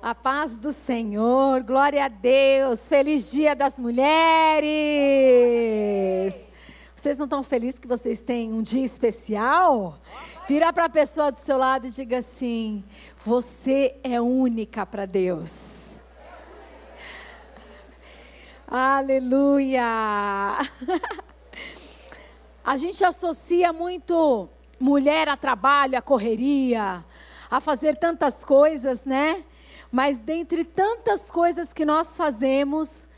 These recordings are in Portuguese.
A paz do Senhor, glória a Deus, feliz dia das mulheres. Vocês não estão felizes que vocês têm um dia especial? Vira para a pessoa do seu lado e diga assim: Você é única para Deus. Aleluia! A gente associa muito mulher a trabalho, a correria, a fazer tantas coisas, né? Mas dentre tantas coisas que nós fazemos,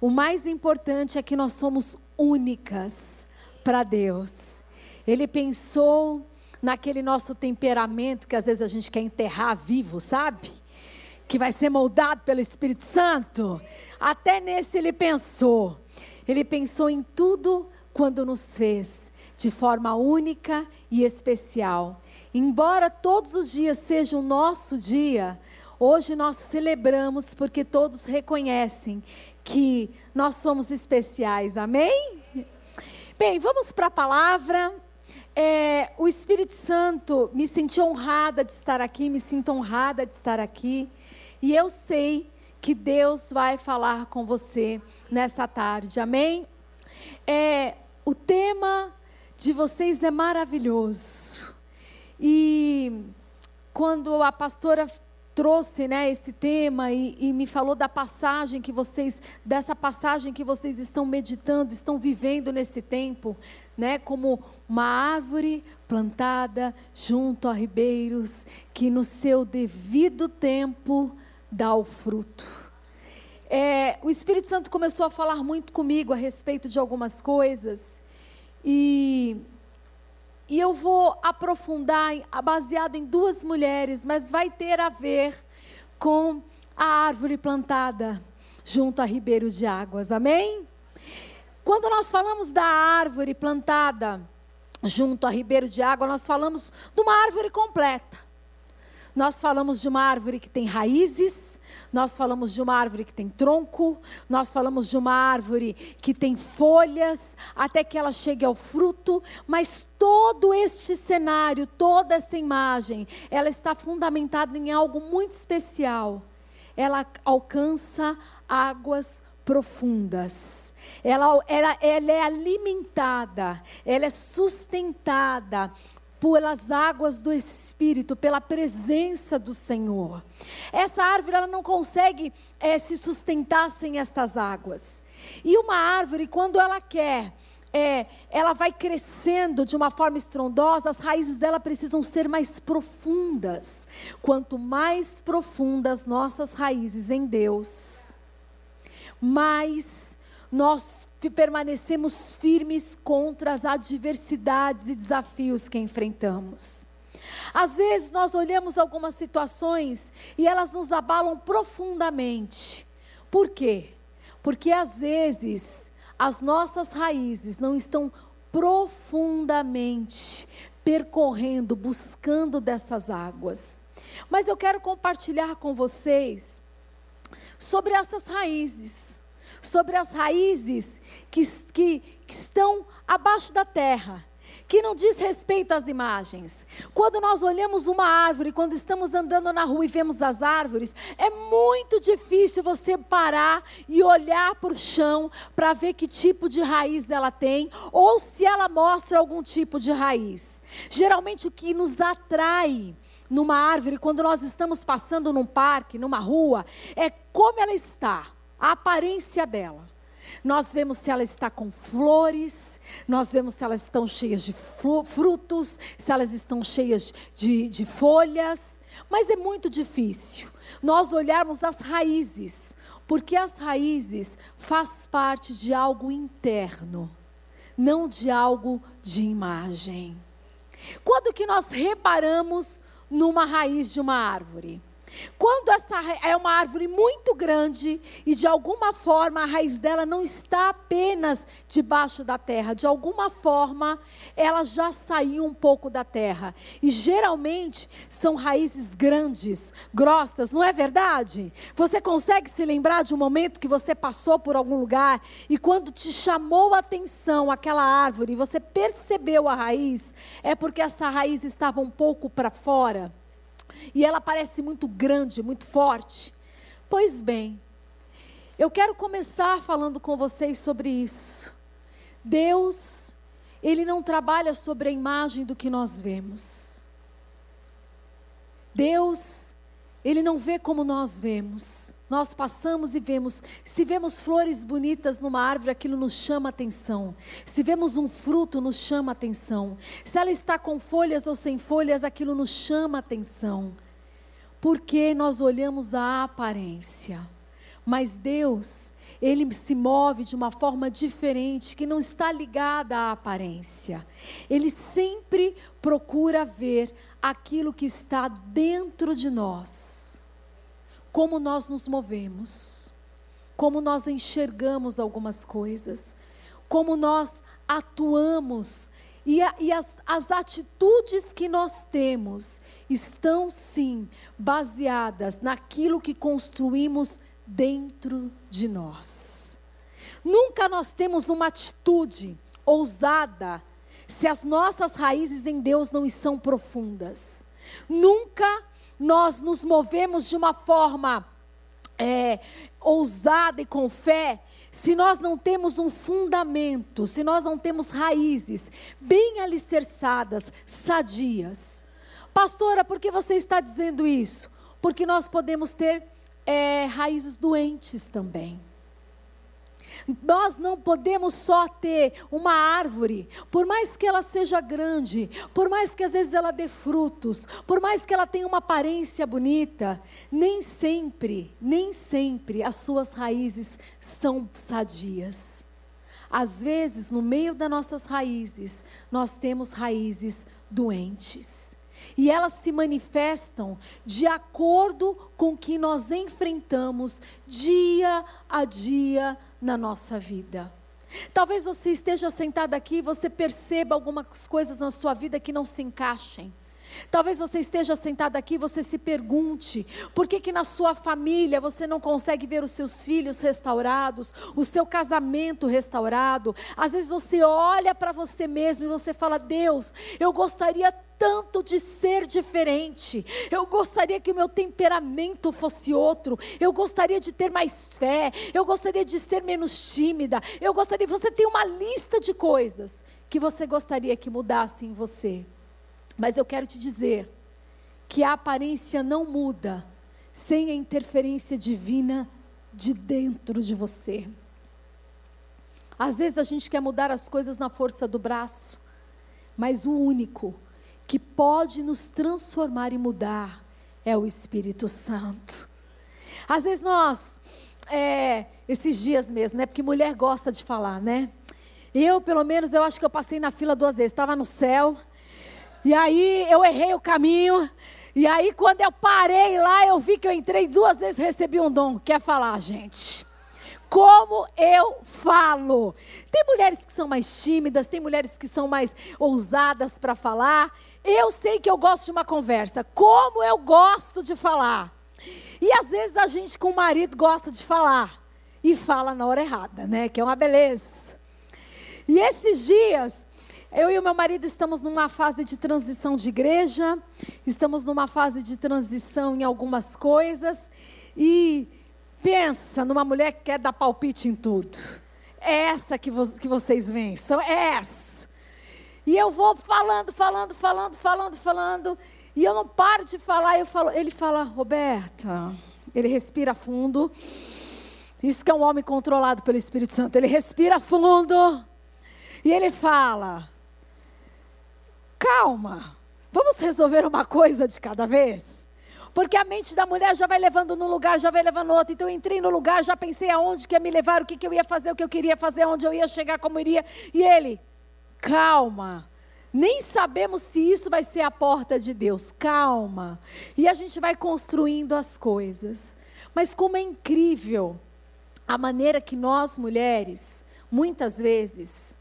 o mais importante é que nós somos únicas para Deus. Ele pensou naquele nosso temperamento que às vezes a gente quer enterrar vivo, sabe? Que vai ser moldado pelo Espírito Santo. Até nesse ele pensou. Ele pensou em tudo quando nos fez de forma única e especial. Embora todos os dias seja o nosso dia, hoje nós celebramos porque todos reconhecem que nós somos especiais. Amém? Bem, vamos para a palavra. É, o Espírito Santo me senti honrada de estar aqui, me sinto honrada de estar aqui. E eu sei que Deus vai falar com você nessa tarde. Amém? É, o tema de vocês é maravilhoso. E quando a pastora trouxe né, esse tema e, e, me falou da passagem que vocês, dessa passagem que vocês estão meditando, estão vivendo nesse tempo, né, como uma árvore plantada junto a ribeiros, que no seu devido tempo dá o fruto. É, o Espírito Santo começou a falar muito comigo a respeito de algumas coisas, e, e eu vou aprofundar, baseado em duas mulheres, mas vai ter a ver com a árvore plantada junto a ribeiro de águas, amém? Quando nós falamos da árvore plantada junto a ribeiro de água, nós falamos de uma árvore completa. Nós falamos de uma árvore que tem raízes, nós falamos de uma árvore que tem tronco, nós falamos de uma árvore que tem folhas, até que ela chegue ao fruto, mas todo este cenário, toda essa imagem, ela está fundamentada em algo muito especial. Ela alcança águas profundas. Ela, ela, ela é alimentada, ela é sustentada pelas águas do Espírito, pela presença do Senhor. Essa árvore ela não consegue é, se sustentar sem estas águas. E uma árvore, quando ela quer, é, ela vai crescendo de uma forma estrondosa, as raízes dela precisam ser mais profundas. Quanto mais profundas nossas raízes em Deus, mais nós permanecemos firmes contra as adversidades e desafios que enfrentamos. Às vezes nós olhamos algumas situações e elas nos abalam profundamente. Por quê? Porque às vezes as nossas raízes não estão profundamente percorrendo, buscando dessas águas. Mas eu quero compartilhar com vocês sobre essas raízes sobre as raízes que, que, que estão abaixo da terra que não diz respeito às imagens. Quando nós olhamos uma árvore, quando estamos andando na rua e vemos as árvores, é muito difícil você parar e olhar para o chão para ver que tipo de raiz ela tem ou se ela mostra algum tipo de raiz. Geralmente o que nos atrai numa árvore, quando nós estamos passando num parque, numa rua, é como ela está a aparência dela. Nós vemos se ela está com flores, nós vemos se elas estão cheias de frutos, se elas estão cheias de, de folhas, mas é muito difícil nós olharmos as raízes, porque as raízes faz parte de algo interno, não de algo de imagem. Quando que nós reparamos numa raiz de uma árvore? Quando essa é uma árvore muito grande e de alguma forma a raiz dela não está apenas debaixo da terra, de alguma forma ela já saiu um pouco da terra. E geralmente são raízes grandes, grossas, não é verdade? Você consegue se lembrar de um momento que você passou por algum lugar e quando te chamou a atenção aquela árvore e você percebeu a raiz, é porque essa raiz estava um pouco para fora? E ela parece muito grande, muito forte. Pois bem, eu quero começar falando com vocês sobre isso. Deus, Ele não trabalha sobre a imagem do que nós vemos. Deus, Ele não vê como nós vemos. Nós passamos e vemos. Se vemos flores bonitas numa árvore, aquilo nos chama atenção. Se vemos um fruto, nos chama atenção. Se ela está com folhas ou sem folhas, aquilo nos chama atenção. Porque nós olhamos a aparência. Mas Deus, Ele se move de uma forma diferente, que não está ligada à aparência. Ele sempre procura ver aquilo que está dentro de nós. Como nós nos movemos, como nós enxergamos algumas coisas, como nós atuamos. E, a, e as, as atitudes que nós temos estão sim baseadas naquilo que construímos dentro de nós. Nunca nós temos uma atitude ousada se as nossas raízes em Deus não são profundas. Nunca nós nos movemos de uma forma é, ousada e com fé, se nós não temos um fundamento, se nós não temos raízes bem alicerçadas, sadias. Pastora, por que você está dizendo isso? Porque nós podemos ter é, raízes doentes também. Nós não podemos só ter uma árvore, por mais que ela seja grande, por mais que às vezes ela dê frutos, por mais que ela tenha uma aparência bonita, nem sempre, nem sempre as suas raízes são sadias. Às vezes, no meio das nossas raízes, nós temos raízes doentes e elas se manifestam de acordo com o que nós enfrentamos dia a dia na nossa vida. Talvez você esteja sentado aqui e você perceba algumas coisas na sua vida que não se encaixem. Talvez você esteja sentado aqui e você se pergunte: por que, que na sua família você não consegue ver os seus filhos restaurados, o seu casamento restaurado? Às vezes você olha para você mesmo e você fala: Deus, eu gostaria tanto de ser diferente. Eu gostaria que o meu temperamento fosse outro. Eu gostaria de ter mais fé. Eu gostaria de ser menos tímida. Eu gostaria. Você tem uma lista de coisas que você gostaria que mudasse em você. Mas eu quero te dizer que a aparência não muda sem a interferência divina de dentro de você. Às vezes a gente quer mudar as coisas na força do braço, mas o único que pode nos transformar e mudar é o Espírito Santo. Às vezes nós, é, esses dias mesmo, né? Porque mulher gosta de falar, né? Eu, pelo menos, eu acho que eu passei na fila duas vezes. Estava no céu, e aí eu errei o caminho. E aí, quando eu parei lá, eu vi que eu entrei duas vezes recebi um dom. Quer falar, gente? Como eu falo. Tem mulheres que são mais tímidas, tem mulheres que são mais ousadas para falar. Eu sei que eu gosto de uma conversa. Como eu gosto de falar. E às vezes a gente com o marido gosta de falar. E fala na hora errada, né? Que é uma beleza. E esses dias, eu e o meu marido estamos numa fase de transição de igreja, estamos numa fase de transição em algumas coisas, e pensa numa mulher que quer dar palpite em tudo. É essa que, vo que vocês veem, são, é essa. E eu vou falando, falando, falando, falando, falando, e eu não paro de falar, eu falo, ele fala, Roberta, ele respira fundo. Isso que é um homem controlado pelo Espírito Santo. Ele respira fundo e ele fala: calma, vamos resolver uma coisa de cada vez. Porque a mente da mulher já vai levando num lugar, já vai levando no outro. Então eu entrei no lugar, já pensei aonde que ia me levar, o que, que eu ia fazer, o que eu queria fazer, onde eu ia chegar, como iria. E ele, calma. Nem sabemos se isso vai ser a porta de Deus. Calma. E a gente vai construindo as coisas. Mas como é incrível a maneira que nós mulheres, muitas vezes,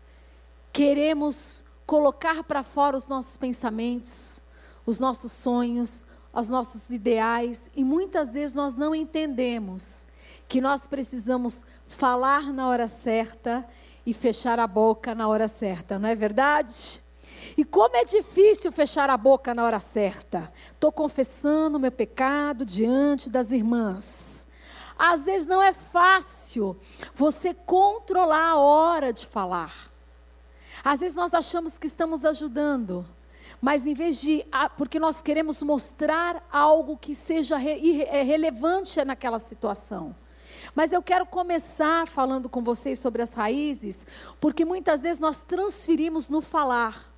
queremos colocar para fora os nossos pensamentos, os nossos sonhos, os nossos ideais, e muitas vezes nós não entendemos que nós precisamos falar na hora certa e fechar a boca na hora certa, não é verdade? E como é difícil fechar a boca na hora certa. Estou confessando meu pecado diante das irmãs. Às vezes não é fácil você controlar a hora de falar. Às vezes nós achamos que estamos ajudando, mas em vez de. Porque nós queremos mostrar algo que seja é relevante naquela situação. Mas eu quero começar falando com vocês sobre as raízes, porque muitas vezes nós transferimos no falar,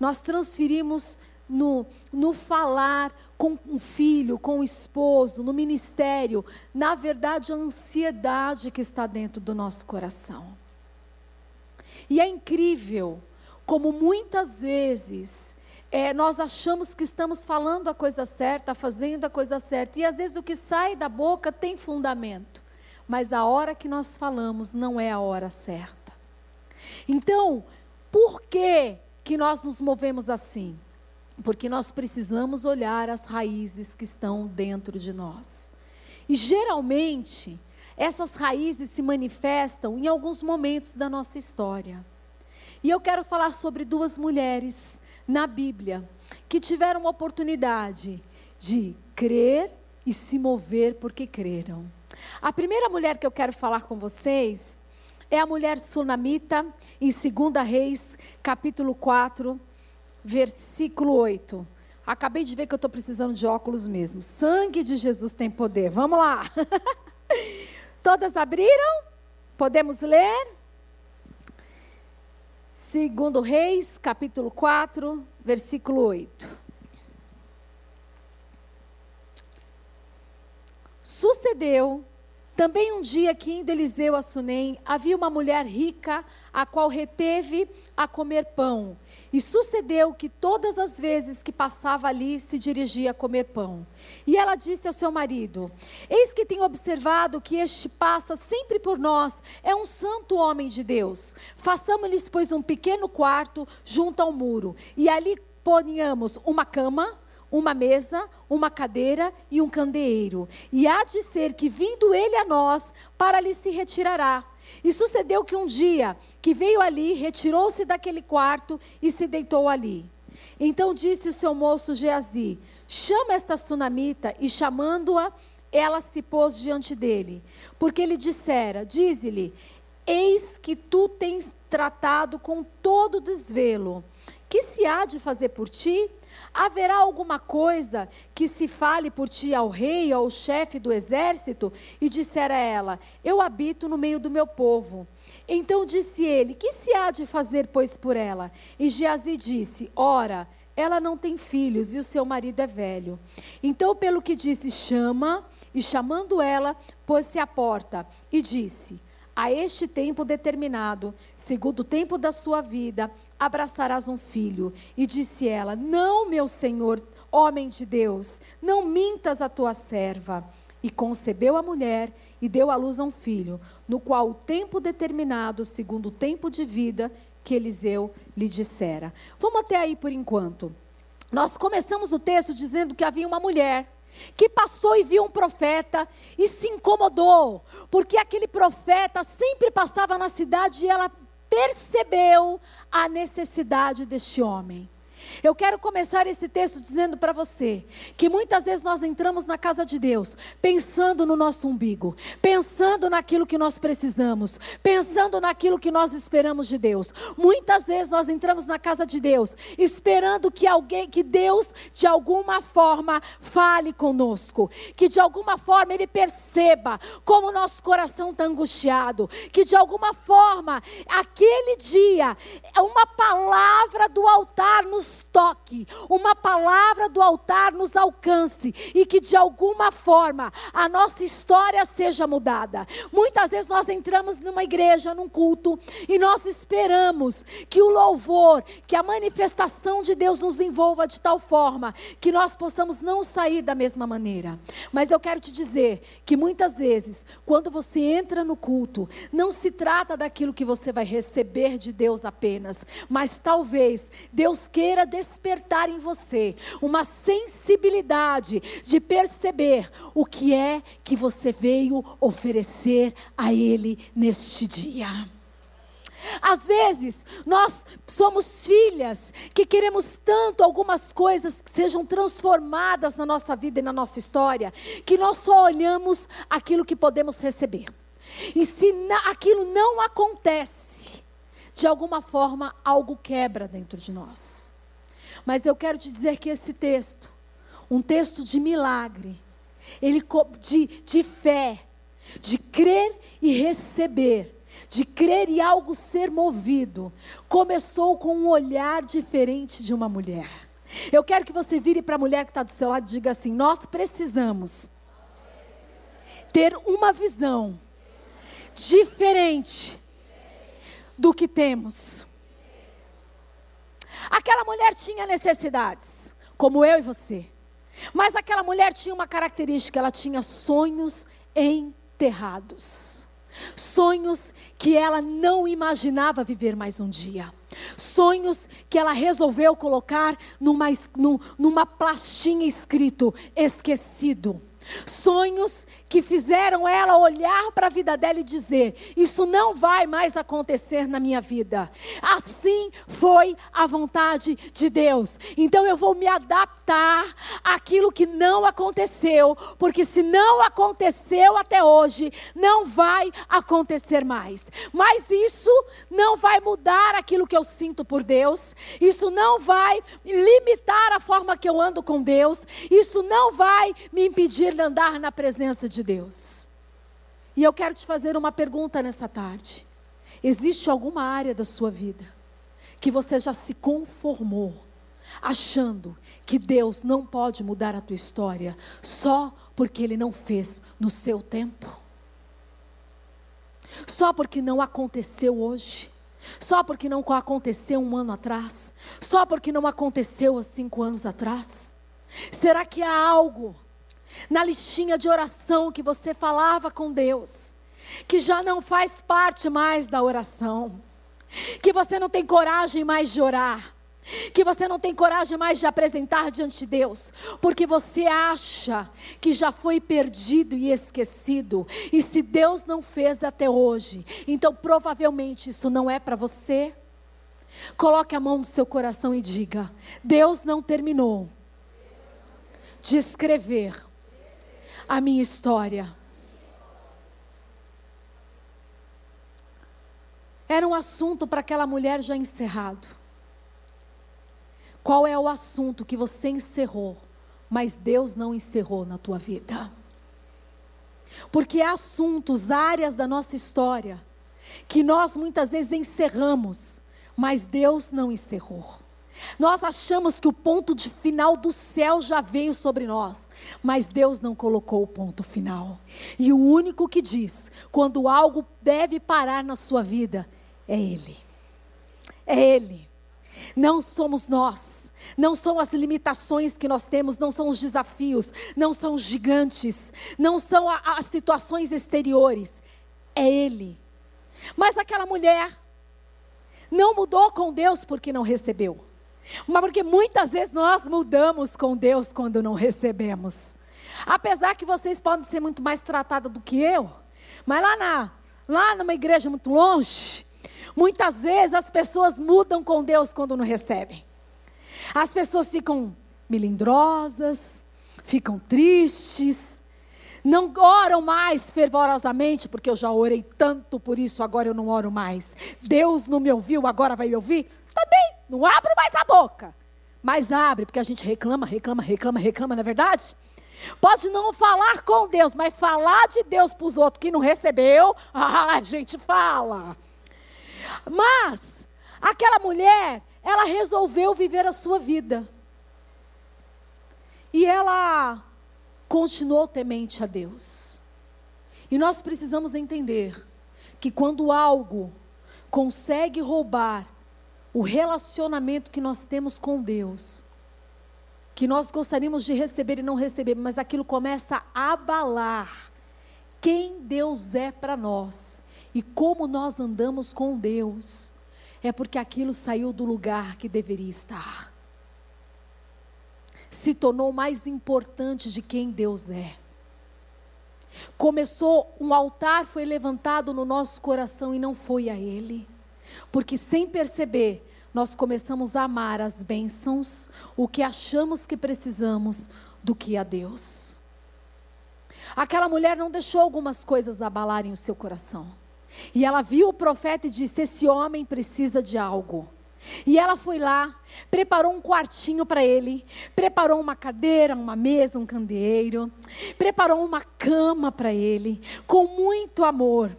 nós transferimos no, no falar com um filho, com o esposo, no ministério, na verdade, a ansiedade que está dentro do nosso coração. E é incrível como muitas vezes é, nós achamos que estamos falando a coisa certa, fazendo a coisa certa, e às vezes o que sai da boca tem fundamento, mas a hora que nós falamos não é a hora certa. Então, por que, que nós nos movemos assim? Porque nós precisamos olhar as raízes que estão dentro de nós. E geralmente, essas raízes se manifestam em alguns momentos da nossa história. E eu quero falar sobre duas mulheres na Bíblia que tiveram uma oportunidade de crer e se mover porque creram. A primeira mulher que eu quero falar com vocês é a mulher sunamita, em 2 Reis, capítulo 4, versículo 8. Acabei de ver que eu estou precisando de óculos mesmo. Sangue de Jesus tem poder. Vamos lá. Todas abriram? Podemos ler? Segundo Reis, capítulo 4, versículo 8. Sucedeu também um dia que indo Eliseu a Sunem, havia uma mulher rica, a qual reteve a comer pão. E sucedeu que todas as vezes que passava ali, se dirigia a comer pão. E ela disse ao seu marido: Eis que tenho observado que este passa sempre por nós, é um santo homem de Deus. Façamos-lhes, pois, um pequeno quarto junto ao muro, e ali ponhamos uma cama, uma mesa, uma cadeira e um candeeiro. E há de ser que, vindo ele a nós, para ali se retirará. E sucedeu que um dia que veio ali, retirou-se daquele quarto e se deitou ali. Então disse o seu moço Geazi: Chama esta sunamita, e chamando-a, ela se pôs diante dele. Porque ele dissera: Dize-lhe: Eis que tu tens tratado com todo desvelo. Que se há de fazer por ti? Haverá alguma coisa que se fale por ti ao rei, ao chefe do exército? E dissera ela: Eu habito no meio do meu povo. Então disse ele: Que se há de fazer, pois, por ela? E Geazi disse: Ora, ela não tem filhos e o seu marido é velho. Então, pelo que disse, chama, e chamando ela, pôs-se à porta e disse: a este tempo determinado, segundo o tempo da sua vida, abraçarás um filho. E disse ela: Não, meu senhor, homem de Deus, não mintas a tua serva. E concebeu a mulher e deu à luz a um filho, no qual o tempo determinado, segundo o tempo de vida que Eliseu lhe dissera. Vamos até aí por enquanto. Nós começamos o texto dizendo que havia uma mulher que passou e viu um profeta e se incomodou, porque aquele profeta sempre passava na cidade e ela percebeu a necessidade deste homem. Eu quero começar esse texto dizendo para você que muitas vezes nós entramos na casa de Deus pensando no nosso umbigo, pensando naquilo que nós precisamos, pensando naquilo que nós esperamos de Deus. Muitas vezes nós entramos na casa de Deus esperando que alguém, que Deus de alguma forma fale conosco, que de alguma forma ele perceba como o nosso coração está angustiado, que de alguma forma aquele dia uma palavra do altar nos toque, uma palavra do altar nos alcance e que de alguma forma a nossa história seja mudada. Muitas vezes nós entramos numa igreja, num culto, e nós esperamos que o louvor, que a manifestação de Deus nos envolva de tal forma que nós possamos não sair da mesma maneira. Mas eu quero te dizer que muitas vezes, quando você entra no culto, não se trata daquilo que você vai receber de Deus apenas, mas talvez Deus queira despertar em você uma sensibilidade de perceber o que é que você veio oferecer a Ele neste dia. Às vezes, nós somos filhas que queremos tanto algumas coisas que sejam transformadas na nossa vida e na nossa história, que nós só olhamos aquilo que podemos receber. E se aquilo não acontece, de alguma forma algo quebra dentro de nós. Mas eu quero te dizer que esse texto, um texto de milagre, ele de, de fé, de crer e receber, de crer e algo ser movido, começou com um olhar diferente de uma mulher. Eu quero que você vire para a mulher que está do seu lado e diga assim: Nós precisamos ter uma visão diferente do que temos. Aquela mulher tinha necessidades, como eu e você. Mas aquela mulher tinha uma característica, ela tinha sonhos enterrados. Sonhos que ela não imaginava viver mais um dia. Sonhos que ela resolveu colocar numa, numa plastinha escrito esquecido. Sonhos que fizeram ela olhar para a vida dela e dizer: Isso não vai mais acontecer na minha vida. Assim foi a vontade de Deus. Então eu vou me adaptar àquilo que não aconteceu, porque se não aconteceu até hoje, não vai acontecer mais. Mas isso não vai mudar aquilo que eu sinto por Deus, isso não vai limitar a forma que eu ando com Deus, isso não vai me impedir de andar na presença de Deus. E eu quero te fazer uma pergunta nessa tarde. Existe alguma área da sua vida que você já se conformou, achando que Deus não pode mudar a tua história só porque Ele não fez no seu tempo? Só porque não aconteceu hoje? Só porque não aconteceu um ano atrás? Só porque não aconteceu há cinco anos atrás? Será que há algo na listinha de oração que você falava com Deus, que já não faz parte mais da oração, que você não tem coragem mais de orar, que você não tem coragem mais de apresentar diante de Deus, porque você acha que já foi perdido e esquecido, e se Deus não fez até hoje, então provavelmente isso não é para você. Coloque a mão no seu coração e diga: Deus não terminou de escrever a minha história. Era um assunto para aquela mulher já encerrado. Qual é o assunto que você encerrou, mas Deus não encerrou na tua vida? Porque há assuntos, áreas da nossa história, que nós muitas vezes encerramos, mas Deus não encerrou. Nós achamos que o ponto de final do céu já veio sobre nós, mas Deus não colocou o ponto final. E o único que diz quando algo deve parar na sua vida é Ele. É Ele. Não somos nós, não são as limitações que nós temos, não são os desafios, não são os gigantes, não são as situações exteriores, é Ele. Mas aquela mulher não mudou com Deus porque não recebeu. Mas porque muitas vezes nós mudamos com Deus quando não recebemos. Apesar que vocês podem ser muito mais tratados do que eu, mas lá na lá numa igreja muito longe, muitas vezes as pessoas mudam com Deus quando não recebem. As pessoas ficam melindrosas, ficam tristes, não oram mais fervorosamente, porque eu já orei tanto por isso, agora eu não oro mais. Deus não me ouviu, agora vai me ouvir? Tá bem, não abro mais a boca. Mas abre, porque a gente reclama, reclama, reclama, reclama, não é verdade? Pode não falar com Deus, mas falar de Deus para os outros que não recebeu, ah, a gente fala. Mas, aquela mulher, ela resolveu viver a sua vida. E ela continuou temente a Deus. E nós precisamos entender que quando algo consegue roubar o relacionamento que nós temos com Deus, que nós gostaríamos de receber e não receber, mas aquilo começa a abalar quem Deus é para nós e como nós andamos com Deus, é porque aquilo saiu do lugar que deveria estar. Se tornou mais importante de quem Deus é. Começou, um altar foi levantado no nosso coração e não foi a Ele. Porque sem perceber, nós começamos a amar as bênçãos, o que achamos que precisamos, do que a Deus. Aquela mulher não deixou algumas coisas abalarem o seu coração. E ela viu o profeta e disse: Esse homem precisa de algo. E ela foi lá, preparou um quartinho para ele, preparou uma cadeira, uma mesa, um candeeiro, preparou uma cama para ele, com muito amor.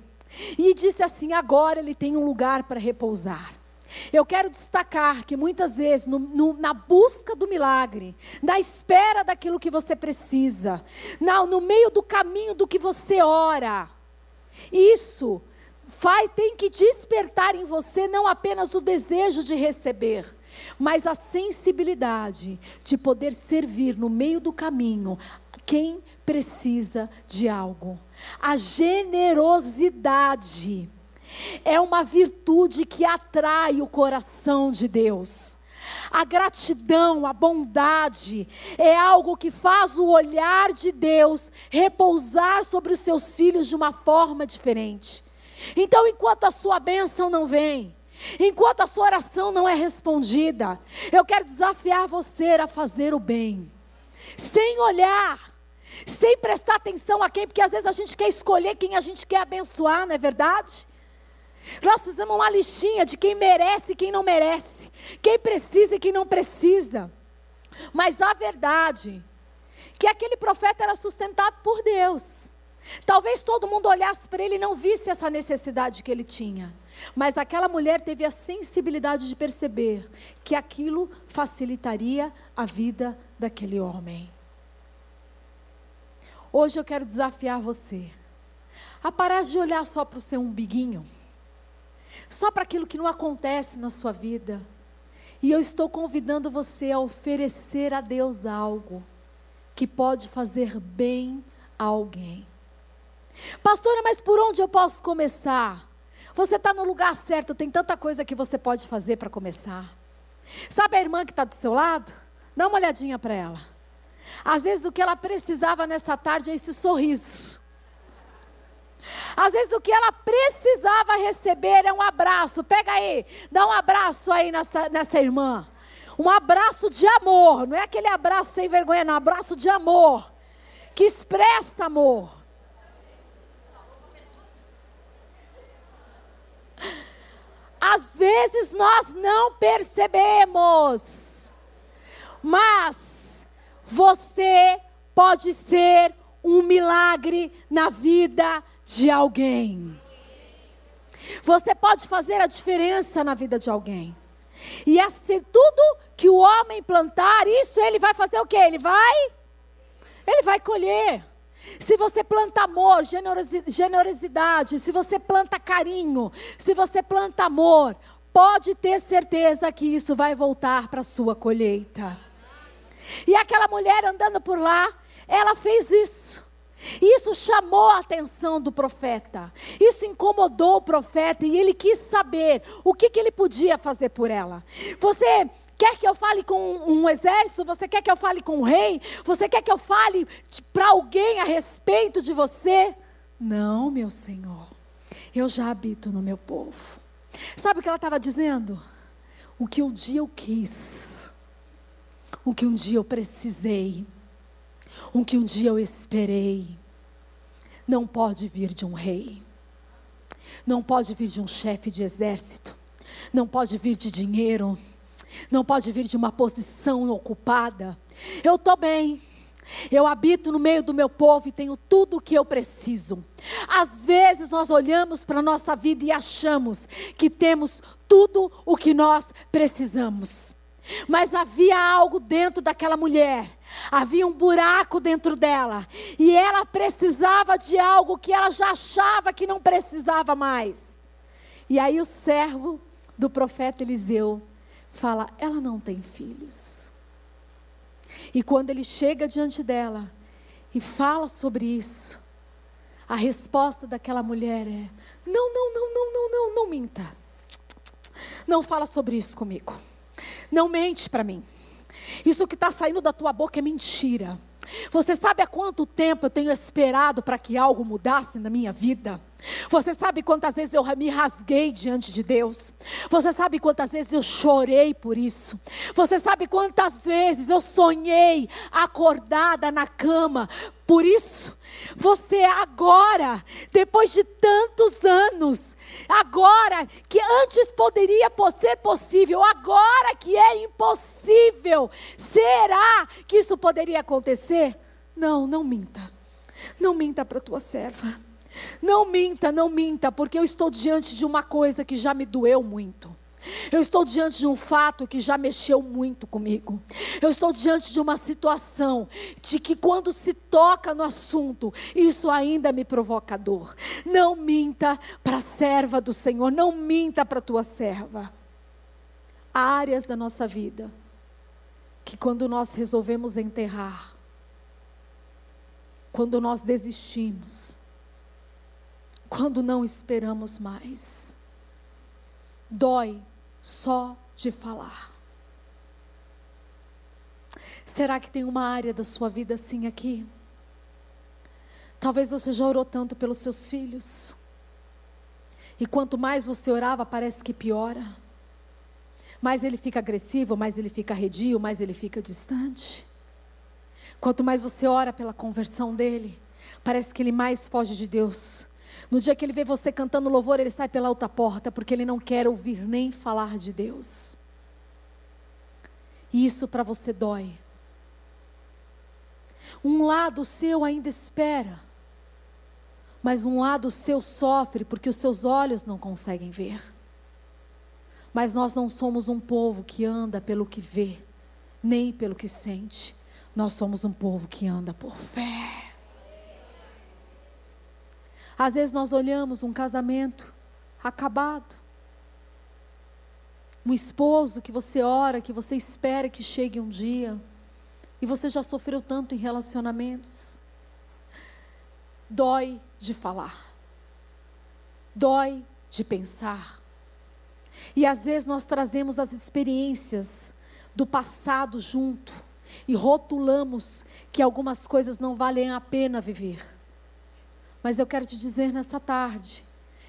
E disse assim: agora ele tem um lugar para repousar. Eu quero destacar que muitas vezes, no, no, na busca do milagre, na espera daquilo que você precisa, na, no meio do caminho do que você ora, isso vai, tem que despertar em você não apenas o desejo de receber, mas a sensibilidade de poder servir no meio do caminho quem precisa de algo. A generosidade é uma virtude que atrai o coração de Deus. A gratidão, a bondade é algo que faz o olhar de Deus repousar sobre os seus filhos de uma forma diferente. Então, enquanto a sua bênção não vem, enquanto a sua oração não é respondida, eu quero desafiar você a fazer o bem, sem olhar, sem prestar atenção a quem, porque às vezes a gente quer escolher quem a gente quer abençoar, não é verdade? Nós fizemos uma listinha de quem merece e quem não merece, quem precisa e quem não precisa. Mas a verdade que aquele profeta era sustentado por Deus. Talvez todo mundo olhasse para ele e não visse essa necessidade que ele tinha. Mas aquela mulher teve a sensibilidade de perceber que aquilo facilitaria a vida daquele homem. Hoje eu quero desafiar você a parar de olhar só para o seu umbiguinho só para aquilo que não acontece na sua vida. E eu estou convidando você a oferecer a Deus algo que pode fazer bem a alguém. Pastora, mas por onde eu posso começar? Você está no lugar certo, tem tanta coisa que você pode fazer para começar. Sabe a irmã que está do seu lado? Dá uma olhadinha para ela. Às vezes o que ela precisava nessa tarde é esse sorriso. Às vezes o que ela precisava receber é um abraço. Pega aí, dá um abraço aí nessa, nessa irmã. Um abraço de amor. Não é aquele abraço sem vergonha, não. Abraço de amor. Que expressa amor. Às vezes nós não percebemos. Mas você pode ser um milagre na vida de alguém. Você pode fazer a diferença na vida de alguém. E assim, tudo que o homem plantar, isso ele vai fazer o quê? Ele vai? Ele vai colher. Se você planta amor, generosidade, se você planta carinho, se você planta amor, pode ter certeza que isso vai voltar para a sua colheita. E aquela mulher andando por lá, ela fez isso. Isso chamou a atenção do profeta. Isso incomodou o profeta e ele quis saber o que, que ele podia fazer por ela. Você quer que eu fale com um exército? Você quer que eu fale com um rei? Você quer que eu fale para alguém a respeito de você? Não, meu Senhor. Eu já habito no meu povo. Sabe o que ela estava dizendo? O que um dia eu quis. O que um dia eu precisei o que um dia eu esperei, não pode vir de um rei, não pode vir de um chefe de exército, não pode vir de dinheiro, não pode vir de uma posição ocupada. Eu estou bem. Eu habito no meio do meu povo e tenho tudo o que eu preciso. Às vezes nós olhamos para a nossa vida e achamos que temos tudo o que nós precisamos. Mas havia algo dentro daquela mulher, havia um buraco dentro dela, e ela precisava de algo que ela já achava que não precisava mais. E aí o servo do profeta Eliseu fala: Ela não tem filhos. E quando ele chega diante dela e fala sobre isso, a resposta daquela mulher é: Não, não, não, não, não, não, não minta. Não fala sobre isso comigo. Não mente para mim. Isso que está saindo da tua boca é mentira. Você sabe há quanto tempo eu tenho esperado para que algo mudasse na minha vida? Você sabe quantas vezes eu me rasguei diante de Deus? Você sabe quantas vezes eu chorei por isso? Você sabe quantas vezes eu sonhei acordada na cama por isso? Você agora, depois de tantos anos, agora que antes poderia ser possível, agora que é impossível, será que isso poderia acontecer? Não, não minta. Não minta para tua serva. Não minta, não minta, porque eu estou diante de uma coisa que já me doeu muito. Eu estou diante de um fato que já mexeu muito comigo. Eu estou diante de uma situação de que quando se toca no assunto, isso ainda me provoca dor. Não minta para a serva do Senhor, não minta para a tua serva. Há áreas da nossa vida que quando nós resolvemos enterrar, quando nós desistimos, quando não esperamos mais. Dói só de falar. Será que tem uma área da sua vida assim aqui? Talvez você já orou tanto pelos seus filhos. E quanto mais você orava, parece que piora. Mais ele fica agressivo, mais ele fica redio, mais ele fica distante. Quanto mais você ora pela conversão dele, parece que ele mais foge de Deus. No dia que ele vê você cantando louvor, ele sai pela outra porta, porque ele não quer ouvir nem falar de Deus. E isso para você dói. Um lado seu ainda espera, mas um lado seu sofre porque os seus olhos não conseguem ver. Mas nós não somos um povo que anda pelo que vê, nem pelo que sente. Nós somos um povo que anda por fé. Às vezes nós olhamos um casamento acabado, um esposo que você ora, que você espera que chegue um dia, e você já sofreu tanto em relacionamentos. Dói de falar, dói de pensar. E às vezes nós trazemos as experiências do passado junto e rotulamos que algumas coisas não valem a pena viver. Mas eu quero te dizer nessa tarde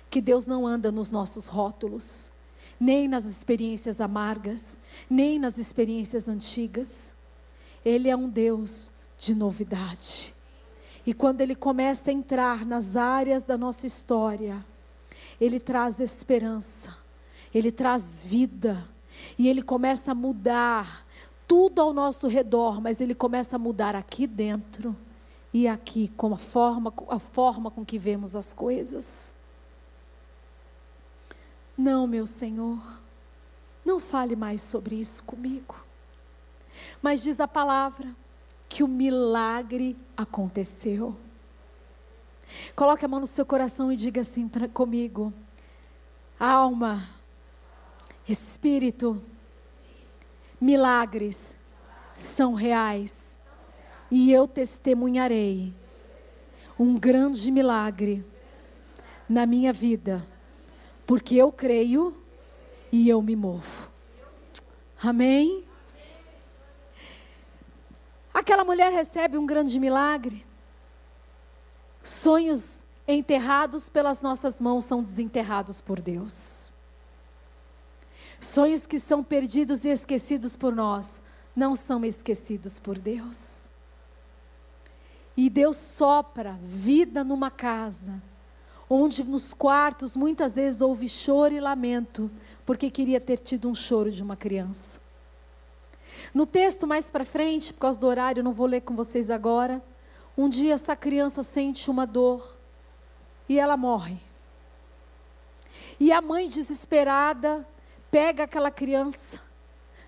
que Deus não anda nos nossos rótulos, nem nas experiências amargas, nem nas experiências antigas. Ele é um Deus de novidade. E quando ele começa a entrar nas áreas da nossa história, ele traz esperança, ele traz vida, e ele começa a mudar tudo ao nosso redor, mas ele começa a mudar aqui dentro e aqui com a forma, a forma com que vemos as coisas. Não, meu Senhor, não fale mais sobre isso comigo. Mas diz a palavra que o milagre aconteceu. Coloque a mão no seu coração e diga assim pra, comigo: alma, espírito, milagres são reais e eu testemunharei um grande milagre na minha vida, porque eu creio e eu me movo. Amém? Aquela mulher recebe um grande milagre. Sonhos enterrados pelas nossas mãos são desenterrados por Deus. Sonhos que são perdidos e esquecidos por nós não são esquecidos por Deus. E Deus sopra vida numa casa, onde nos quartos muitas vezes houve choro e lamento, porque queria ter tido um choro de uma criança. No texto mais para frente, por causa do horário, não vou ler com vocês agora. Um dia essa criança sente uma dor e ela morre. E a mãe desesperada pega aquela criança,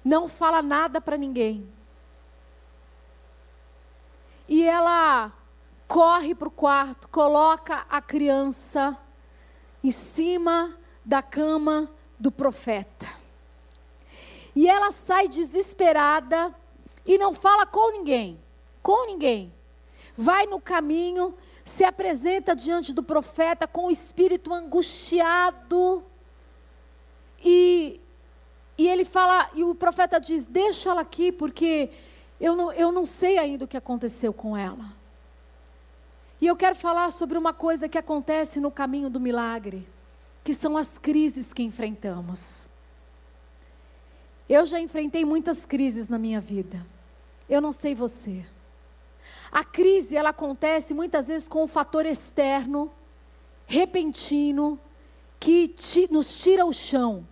não fala nada para ninguém e ela corre para o quarto, coloca a criança em cima da cama do profeta. E ela sai desesperada e não fala com ninguém, com ninguém. Vai no caminho, se apresenta diante do profeta com o espírito angustiado. E, e ele fala, e o profeta diz: Deixa ela aqui, porque eu não, eu não sei ainda o que aconteceu com ela. E eu quero falar sobre uma coisa que acontece no caminho do milagre, que são as crises que enfrentamos. Eu já enfrentei muitas crises na minha vida. Eu não sei você. A crise, ela acontece muitas vezes com um fator externo, repentino, que nos tira o chão.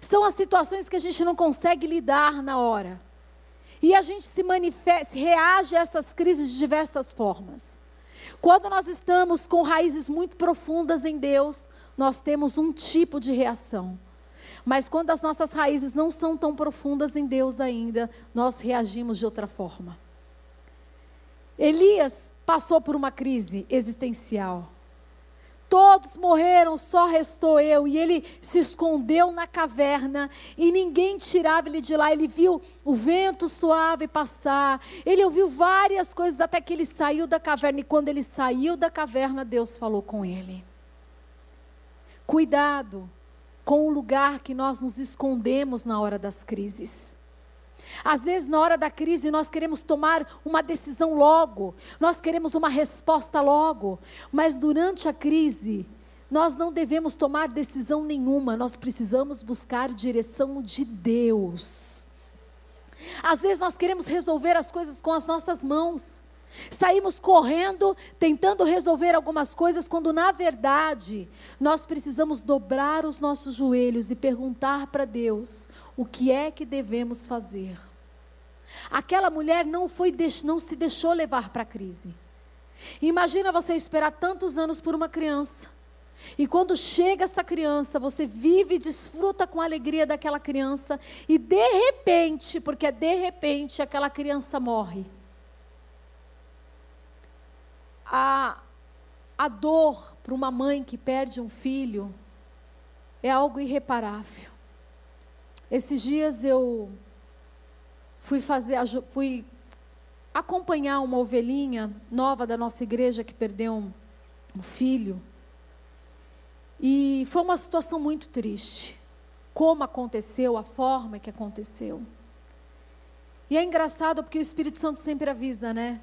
São as situações que a gente não consegue lidar na hora. E a gente se manifesta, reage a essas crises de diversas formas. Quando nós estamos com raízes muito profundas em Deus, nós temos um tipo de reação. Mas quando as nossas raízes não são tão profundas em Deus ainda, nós reagimos de outra forma. Elias passou por uma crise existencial. Todos morreram, só restou eu. E ele se escondeu na caverna e ninguém tirava ele de lá. Ele viu o vento suave passar. Ele ouviu várias coisas até que ele saiu da caverna. E quando ele saiu da caverna, Deus falou com ele. Cuidado com o lugar que nós nos escondemos na hora das crises. Às vezes, na hora da crise, nós queremos tomar uma decisão logo, nós queremos uma resposta logo, mas durante a crise, nós não devemos tomar decisão nenhuma, nós precisamos buscar direção de Deus. Às vezes, nós queremos resolver as coisas com as nossas mãos. Saímos correndo, tentando resolver algumas coisas, quando na verdade nós precisamos dobrar os nossos joelhos e perguntar para Deus o que é que devemos fazer. Aquela mulher não, foi, não se deixou levar para a crise. Imagina você esperar tantos anos por uma criança. E quando chega essa criança, você vive e desfruta com a alegria daquela criança, e de repente, porque é de repente, aquela criança morre. A, a dor para uma mãe que perde um filho é algo irreparável. Esses dias eu fui fazer, fui acompanhar uma ovelhinha nova da nossa igreja que perdeu um, filho. E foi uma situação muito triste. Como aconteceu, a forma que aconteceu. E é engraçado porque o Espírito Santo sempre avisa, né?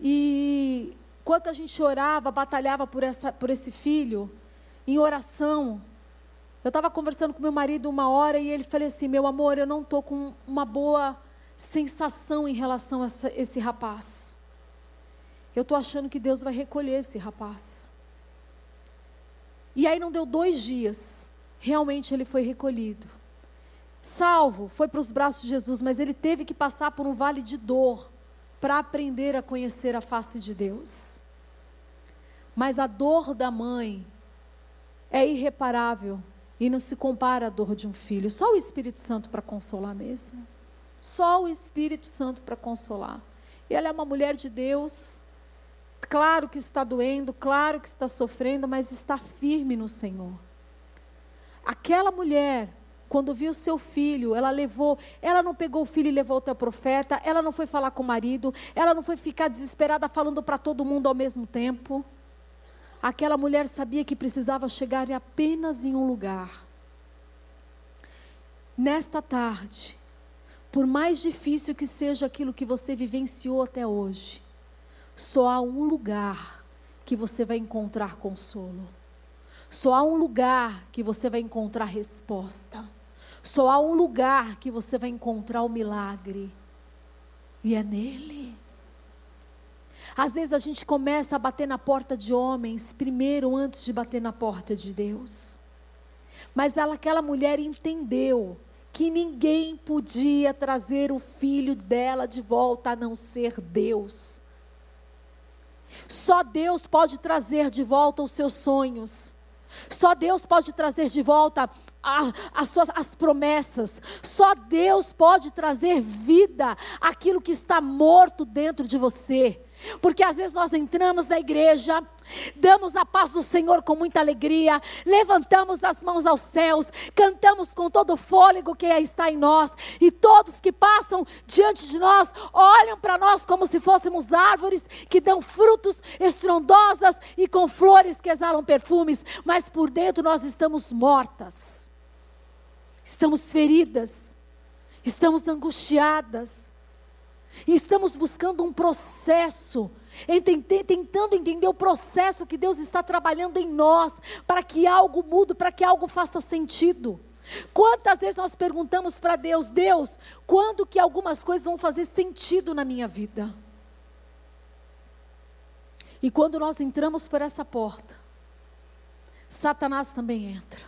E quando a gente orava, batalhava por, essa, por esse filho, em oração, eu estava conversando com meu marido uma hora e ele falou assim: Meu amor, eu não estou com uma boa sensação em relação a essa, esse rapaz. Eu estou achando que Deus vai recolher esse rapaz. E aí não deu dois dias, realmente ele foi recolhido. Salvo, foi para os braços de Jesus, mas ele teve que passar por um vale de dor para aprender a conhecer a face de Deus. Mas a dor da mãe é irreparável e não se compara à dor de um filho. Só o Espírito Santo para consolar mesmo. Só o Espírito Santo para consolar. E ela é uma mulher de Deus. Claro que está doendo, claro que está sofrendo, mas está firme no Senhor. Aquela mulher, quando viu seu filho, ela levou, ela não pegou o filho e levou até o profeta, ela não foi falar com o marido, ela não foi ficar desesperada falando para todo mundo ao mesmo tempo. Aquela mulher sabia que precisava chegar apenas em um lugar. Nesta tarde, por mais difícil que seja aquilo que você vivenciou até hoje, só há um lugar que você vai encontrar consolo. Só há um lugar que você vai encontrar resposta. Só há um lugar que você vai encontrar o milagre. E é nele. Às vezes a gente começa a bater na porta de homens primeiro antes de bater na porta de Deus. Mas ela, aquela mulher entendeu que ninguém podia trazer o filho dela de volta a não ser Deus. Só Deus pode trazer de volta os seus sonhos. Só Deus pode trazer de volta a, as suas as promessas. Só Deus pode trazer vida àquilo que está morto dentro de você. Porque às vezes nós entramos na igreja, damos a paz do Senhor com muita alegria, levantamos as mãos aos céus, cantamos com todo o fôlego que está em nós, e todos que passam diante de nós olham para nós como se fôssemos árvores que dão frutos estrondosas e com flores que exalam perfumes, mas por dentro nós estamos mortas, estamos feridas, estamos angustiadas e estamos buscando um processo tentando entender o processo que Deus está trabalhando em nós, para que algo mude, para que algo faça sentido. Quantas vezes nós perguntamos para Deus, Deus, quando que algumas coisas vão fazer sentido na minha vida? E quando nós entramos por essa porta, Satanás também entra.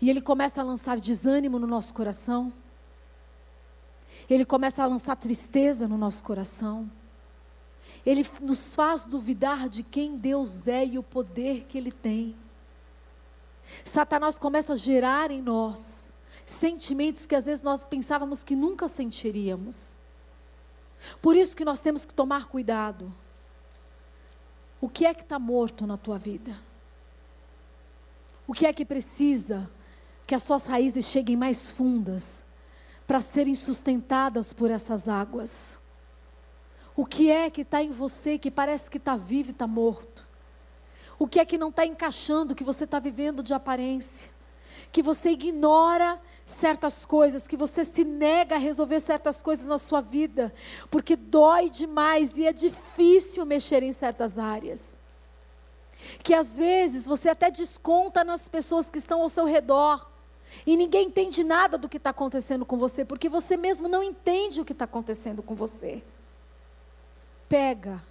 E ele começa a lançar desânimo no nosso coração. Ele começa a lançar tristeza no nosso coração. Ele nos faz duvidar de quem Deus é e o poder que Ele tem. Satanás começa a gerar em nós sentimentos que às vezes nós pensávamos que nunca sentiríamos. Por isso que nós temos que tomar cuidado. O que é que está morto na tua vida? O que é que precisa que as suas raízes cheguem mais fundas para serem sustentadas por essas águas? O que é que está em você que parece que está vivo e está morto? O que é que não está encaixando, que você está vivendo de aparência? Que você ignora certas coisas, que você se nega a resolver certas coisas na sua vida, porque dói demais e é difícil mexer em certas áreas. Que às vezes você até desconta nas pessoas que estão ao seu redor, e ninguém entende nada do que está acontecendo com você, porque você mesmo não entende o que está acontecendo com você pega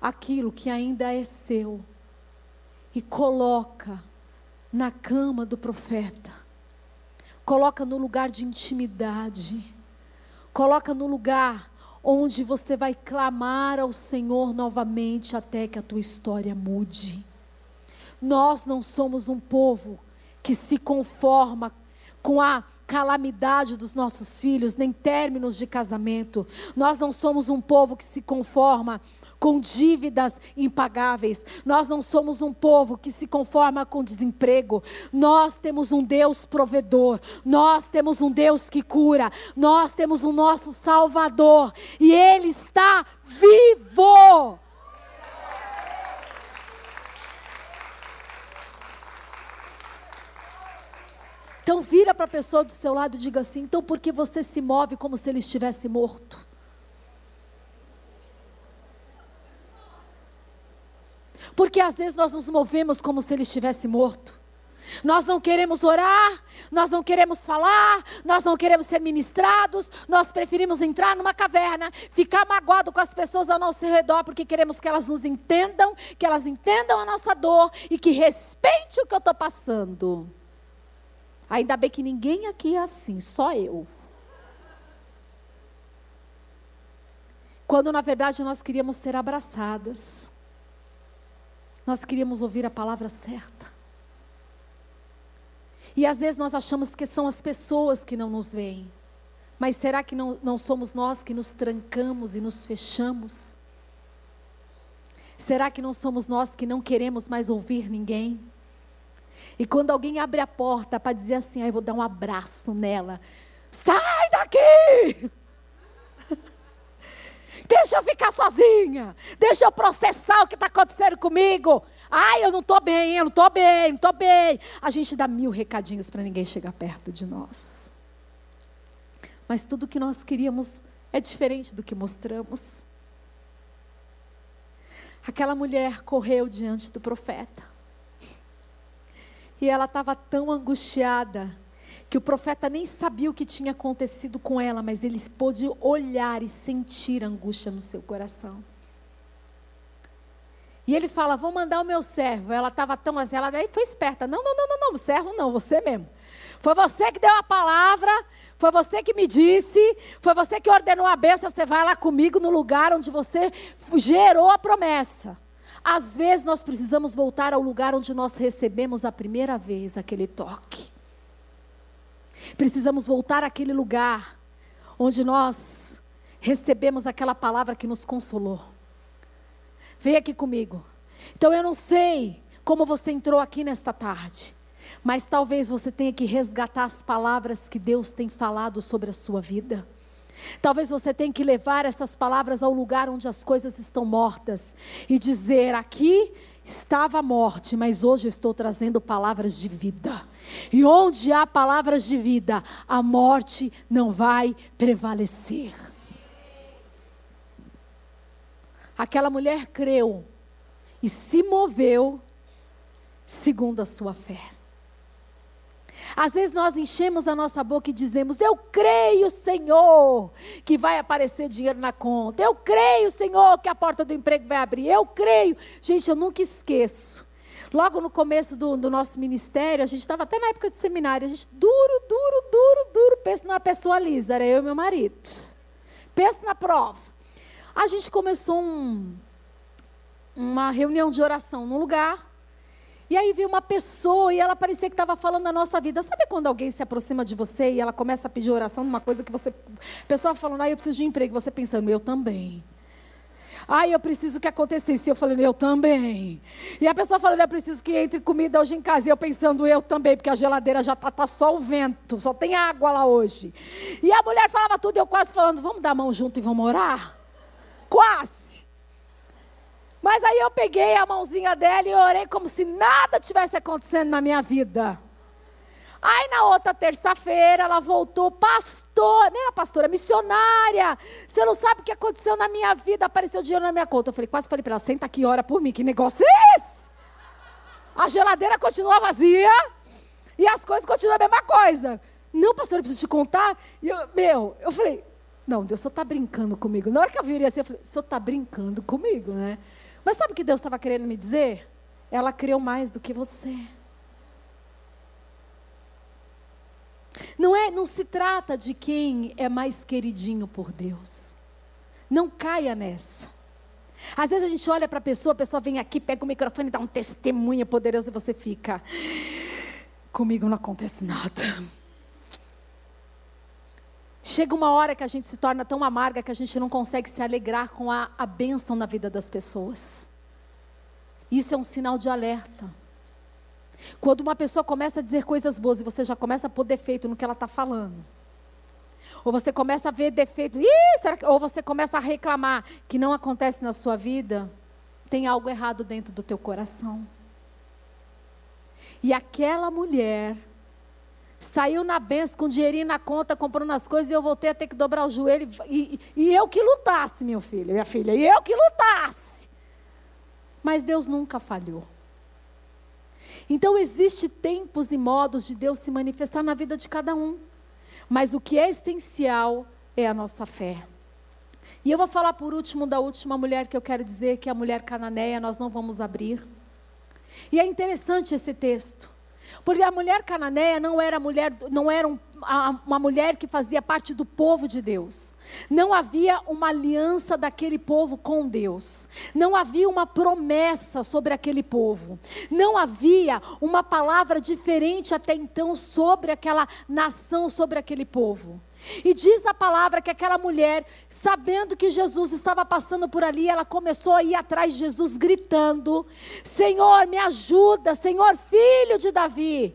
aquilo que ainda é seu e coloca na cama do profeta. Coloca no lugar de intimidade. Coloca no lugar onde você vai clamar ao Senhor novamente até que a tua história mude. Nós não somos um povo que se conforma com a calamidade dos nossos filhos, nem términos de casamento. Nós não somos um povo que se conforma com dívidas impagáveis. Nós não somos um povo que se conforma com desemprego. Nós temos um Deus provedor. Nós temos um Deus que cura. Nós temos o nosso Salvador. E Ele está vivo. Então vira para a pessoa do seu lado e diga assim: então por que você se move como se ele estivesse morto? Porque às vezes nós nos movemos como se ele estivesse morto. Nós não queremos orar, nós não queremos falar, nós não queremos ser ministrados, nós preferimos entrar numa caverna, ficar magoado com as pessoas ao nosso redor, porque queremos que elas nos entendam, que elas entendam a nossa dor e que respeite o que eu estou passando. Ainda bem que ninguém aqui é assim, só eu. Quando na verdade nós queríamos ser abraçadas, nós queríamos ouvir a palavra certa. E às vezes nós achamos que são as pessoas que não nos veem. Mas será que não, não somos nós que nos trancamos e nos fechamos? Será que não somos nós que não queremos mais ouvir ninguém? E quando alguém abre a porta para dizer assim, ah, eu vou dar um abraço nela, sai daqui! Deixa eu ficar sozinha. Deixa eu processar o que está acontecendo comigo. Ai, eu não estou bem, eu não estou bem, não estou bem. A gente dá mil recadinhos para ninguém chegar perto de nós. Mas tudo que nós queríamos é diferente do que mostramos. Aquela mulher correu diante do profeta. E ela estava tão angustiada que o profeta nem sabia o que tinha acontecido com ela, mas ele pôde olhar e sentir angústia no seu coração. E ele fala: Vou mandar o meu servo. Ela estava tão assim, ela daí foi esperta: Não, não, não, não, não, servo não, você mesmo. Foi você que deu a palavra, foi você que me disse, foi você que ordenou a bênção. Você vai lá comigo no lugar onde você gerou a promessa. Às vezes nós precisamos voltar ao lugar onde nós recebemos a primeira vez aquele toque. Precisamos voltar àquele lugar onde nós recebemos aquela palavra que nos consolou. Vem aqui comigo. Então eu não sei como você entrou aqui nesta tarde, mas talvez você tenha que resgatar as palavras que Deus tem falado sobre a sua vida. Talvez você tenha que levar essas palavras ao lugar onde as coisas estão mortas e dizer: aqui estava a morte, mas hoje eu estou trazendo palavras de vida. E onde há palavras de vida, a morte não vai prevalecer. Aquela mulher creu e se moveu segundo a sua fé. Às vezes nós enchemos a nossa boca e dizemos: Eu creio, Senhor, que vai aparecer dinheiro na conta. Eu creio, Senhor, que a porta do emprego vai abrir. Eu creio. Gente, eu nunca esqueço. Logo no começo do, do nosso ministério, a gente estava até na época de seminário, a gente duro, duro, duro, duro. Pensa numa pessoa lisa, era eu e meu marido. Pensa na prova. A gente começou um, uma reunião de oração num lugar. E aí veio uma pessoa e ela parecia que estava falando da nossa vida. Sabe quando alguém se aproxima de você e ela começa a pedir oração numa coisa que você. A pessoa falando, ah, eu preciso de emprego. Você pensando, eu também. Ah, eu preciso que acontecesse. E eu falando, eu também. E a pessoa falando, eu preciso que entre comida hoje em casa. E eu pensando, eu também, porque a geladeira já está tá só o vento, só tem água lá hoje. E a mulher falava tudo, eu quase falando, vamos dar a mão junto e vamos orar? Quase. Mas aí eu peguei a mãozinha dela e orei como se nada tivesse acontecendo na minha vida. Aí na outra terça-feira ela voltou, pastor, nem era pastora, missionária. Você não sabe o que aconteceu na minha vida, apareceu dinheiro na minha conta. Eu falei, quase falei para ela, senta aqui, ora por mim, que negócio é esse? A geladeira continua vazia e as coisas continuam a mesma coisa. Não, pastor, eu preciso te contar. E eu, meu, eu falei, não, Deus só está brincando comigo. Na hora que eu virei assim, eu falei, o senhor está brincando comigo, né? Mas sabe o que Deus estava querendo me dizer? Ela creu mais do que você. Não é, não se trata de quem é mais queridinho por Deus. Não caia nessa. Às vezes a gente olha para a pessoa, a pessoa vem aqui, pega o microfone e dá um testemunho poderoso e você fica. Comigo não acontece nada. Chega uma hora que a gente se torna tão amarga que a gente não consegue se alegrar com a, a bênção na vida das pessoas. Isso é um sinal de alerta. Quando uma pessoa começa a dizer coisas boas e você já começa a pôr defeito no que ela está falando. Ou você começa a ver defeito, que... ou você começa a reclamar que não acontece na sua vida, tem algo errado dentro do teu coração. E aquela mulher saiu na benção com dinheirinho na conta, comprando as coisas, e eu voltei a ter que dobrar o joelho. E, e eu que lutasse, meu filho, minha filha, e eu que lutasse. Mas Deus nunca falhou. Então, existe tempos e modos de Deus se manifestar na vida de cada um. Mas o que é essencial é a nossa fé. E eu vou falar por último da última mulher que eu quero dizer, que é a mulher cananeia, nós não vamos abrir. E é interessante esse texto. Porque a mulher cananeia não era, mulher, não era um, uma mulher que fazia parte do povo de Deus. Não havia uma aliança daquele povo com Deus. Não havia uma promessa sobre aquele povo. Não havia uma palavra diferente até então sobre aquela nação, sobre aquele povo. E diz a palavra que aquela mulher, sabendo que Jesus estava passando por ali, ela começou a ir atrás de Jesus gritando: Senhor, me ajuda, Senhor, filho de Davi.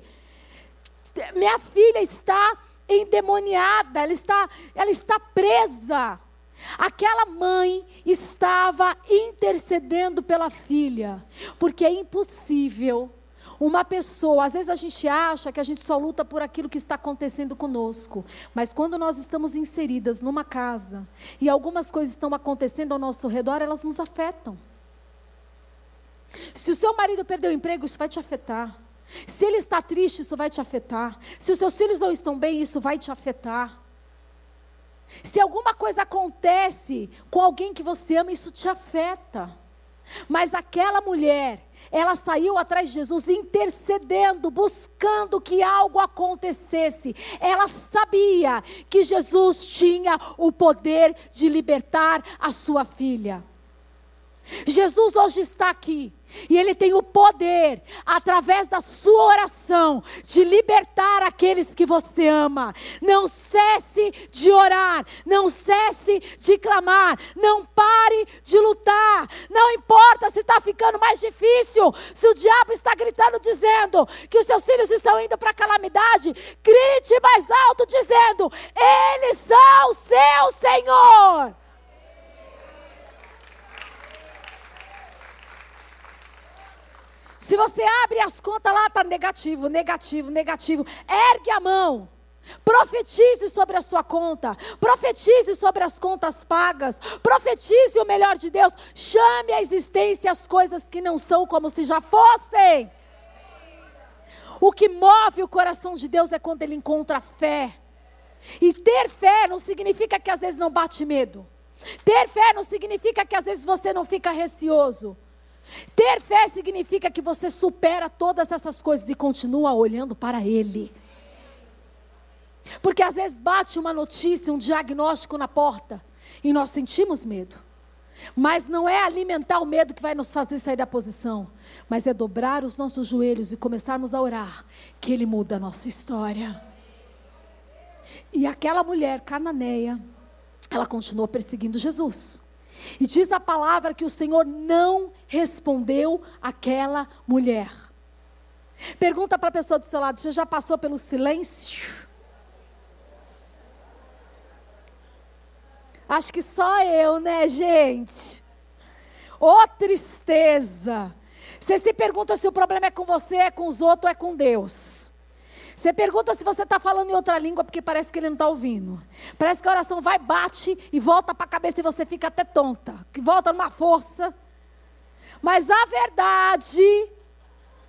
Minha filha está endemoniada, ela está, ela está presa. Aquela mãe estava intercedendo pela filha, porque é impossível uma pessoa, às vezes a gente acha que a gente só luta por aquilo que está acontecendo conosco, mas quando nós estamos inseridas numa casa e algumas coisas estão acontecendo ao nosso redor, elas nos afetam. Se o seu marido perdeu o emprego, isso vai te afetar. Se ele está triste, isso vai te afetar. Se os seus filhos não estão bem, isso vai te afetar. Se alguma coisa acontece com alguém que você ama, isso te afeta. Mas aquela mulher, ela saiu atrás de Jesus intercedendo, buscando que algo acontecesse. Ela sabia que Jesus tinha o poder de libertar a sua filha. Jesus hoje está aqui. E Ele tem o poder, através da sua oração, de libertar aqueles que você ama. Não cesse de orar, não cesse de clamar, não pare de lutar. Não importa se está ficando mais difícil, se o diabo está gritando, dizendo que os seus filhos estão indo para a calamidade, grite mais alto, dizendo: Eles são seu Senhor. Se você abre as contas lá, está negativo, negativo, negativo. Ergue a mão. Profetize sobre a sua conta, profetize sobre as contas pagas, profetize o melhor de Deus, chame à existência as coisas que não são como se já fossem. O que move o coração de Deus é quando ele encontra fé. E ter fé não significa que às vezes não bate medo. Ter fé não significa que às vezes você não fica receoso. Ter fé significa que você supera todas essas coisas e continua olhando para Ele. Porque às vezes bate uma notícia, um diagnóstico na porta e nós sentimos medo. Mas não é alimentar o medo que vai nos fazer sair da posição, mas é dobrar os nossos joelhos e começarmos a orar, que Ele muda a nossa história. E aquela mulher cananeia, ela continuou perseguindo Jesus. E diz a palavra que o Senhor não respondeu aquela mulher. Pergunta para a pessoa do seu lado: você já passou pelo silêncio? Acho que só eu, né, gente? Ô oh, tristeza! Você se pergunta se o problema é com você, é com os outros ou é com Deus. Você pergunta se você está falando em outra língua porque parece que ele não está ouvindo. Parece que a oração vai, bate e volta para a cabeça e você fica até tonta. Que volta numa força. Mas a verdade,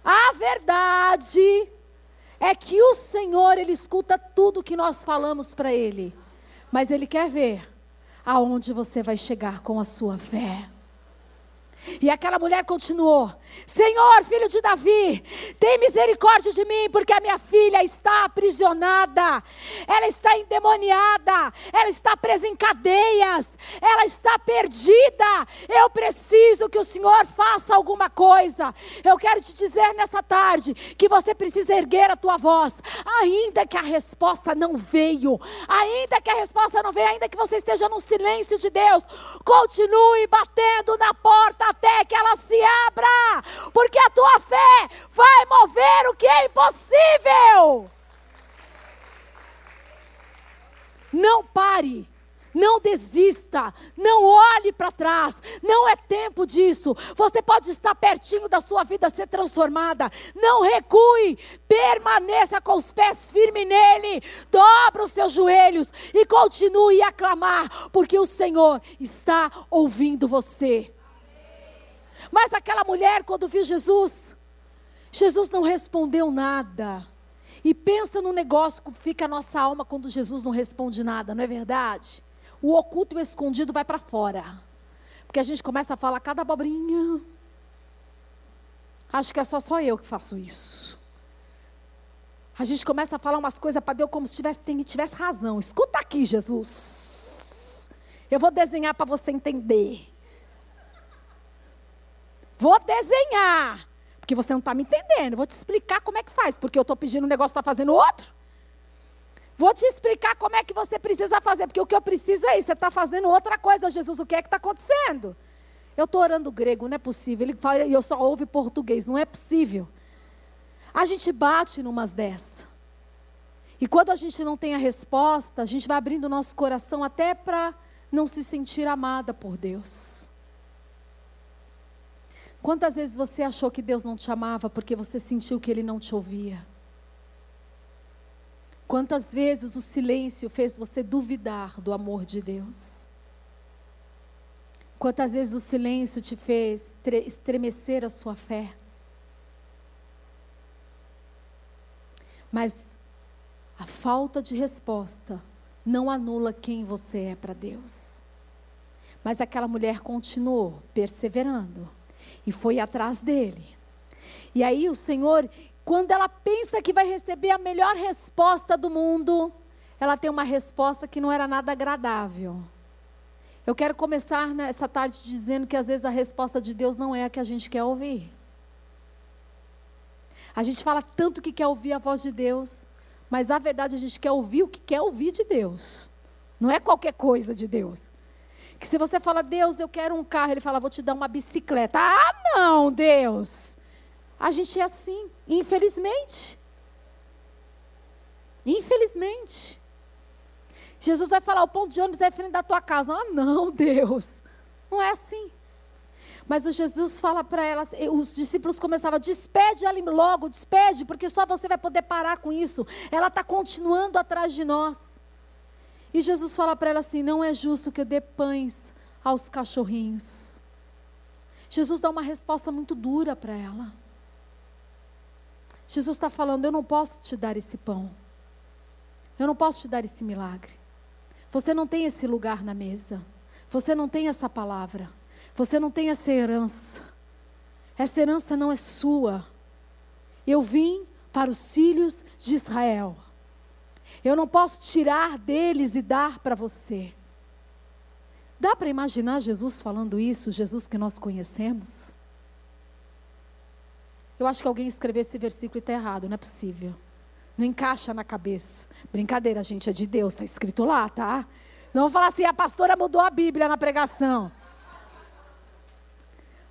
a verdade é que o Senhor, Ele escuta tudo que nós falamos para Ele. Mas Ele quer ver aonde você vai chegar com a sua fé. E aquela mulher continuou: Senhor, filho de Davi, tem misericórdia de mim, porque a minha filha está aprisionada, ela está endemoniada, ela está presa em cadeias, ela está perdida. Eu preciso que o Senhor faça alguma coisa. Eu quero te dizer nessa tarde que você precisa erguer a tua voz, ainda que a resposta não veio, ainda que a resposta não veio, ainda que você esteja no silêncio de Deus, continue batendo na porta até que ela se abra, porque a tua fé vai mover o que é impossível. Não pare. Não desista, não olhe para trás, não é tempo disso. Você pode estar pertinho da sua vida ser transformada. Não recue, permaneça com os pés firmes nele, dobra os seus joelhos e continue a clamar, porque o Senhor está ouvindo você. Mas aquela mulher, quando viu Jesus, Jesus não respondeu nada. E pensa no negócio que fica a nossa alma quando Jesus não responde nada, não é verdade? O oculto e o escondido vai para fora. Porque a gente começa a falar cada abobrinha. Acho que é só só eu que faço isso. A gente começa a falar umas coisas para Deus como se tivesse, tivesse razão. Escuta aqui, Jesus. Eu vou desenhar para você entender. Vou desenhar. Porque você não está me entendendo. Vou te explicar como é que faz. Porque eu estou pedindo um negócio, está fazendo outro. Vou te explicar como é que você precisa fazer. Porque o que eu preciso é isso. Você está fazendo outra coisa, Jesus. O que é que está acontecendo? Eu estou orando grego, não é possível. Ele fala, e eu só ouvo português. Não é possível. A gente bate numas dessas. E quando a gente não tem a resposta, a gente vai abrindo o nosso coração até para não se sentir amada por Deus. Quantas vezes você achou que Deus não te amava porque você sentiu que Ele não te ouvia? Quantas vezes o silêncio fez você duvidar do amor de Deus? Quantas vezes o silêncio te fez estremecer a sua fé? Mas a falta de resposta não anula quem você é para Deus. Mas aquela mulher continuou perseverando e foi atrás dele. E aí o Senhor, quando ela pensa que vai receber a melhor resposta do mundo, ela tem uma resposta que não era nada agradável. Eu quero começar nessa tarde dizendo que às vezes a resposta de Deus não é a que a gente quer ouvir. A gente fala tanto que quer ouvir a voz de Deus, mas na verdade a gente quer ouvir o que quer ouvir de Deus. Não é qualquer coisa de Deus. Que se você fala, Deus, eu quero um carro, ele fala, vou te dar uma bicicleta. Ah, não, Deus. A gente é assim, infelizmente. Infelizmente. Jesus vai falar, o ponto de ônibus é frente da tua casa. Ah, não, Deus. Não é assim. Mas o Jesus fala para elas, os discípulos começavam, despede ela logo, despede, porque só você vai poder parar com isso. Ela está continuando atrás de nós. E Jesus fala para ela assim: não é justo que eu dê pães aos cachorrinhos. Jesus dá uma resposta muito dura para ela. Jesus está falando: eu não posso te dar esse pão. Eu não posso te dar esse milagre. Você não tem esse lugar na mesa. Você não tem essa palavra. Você não tem essa herança. Essa herança não é sua. Eu vim para os filhos de Israel. Eu não posso tirar deles e dar para você. Dá para imaginar Jesus falando isso, Jesus que nós conhecemos? Eu acho que alguém escreveu esse versículo e está errado, não é possível. Não encaixa na cabeça. Brincadeira, gente, é de Deus, está escrito lá, tá? Não vou falar assim, a pastora mudou a Bíblia na pregação.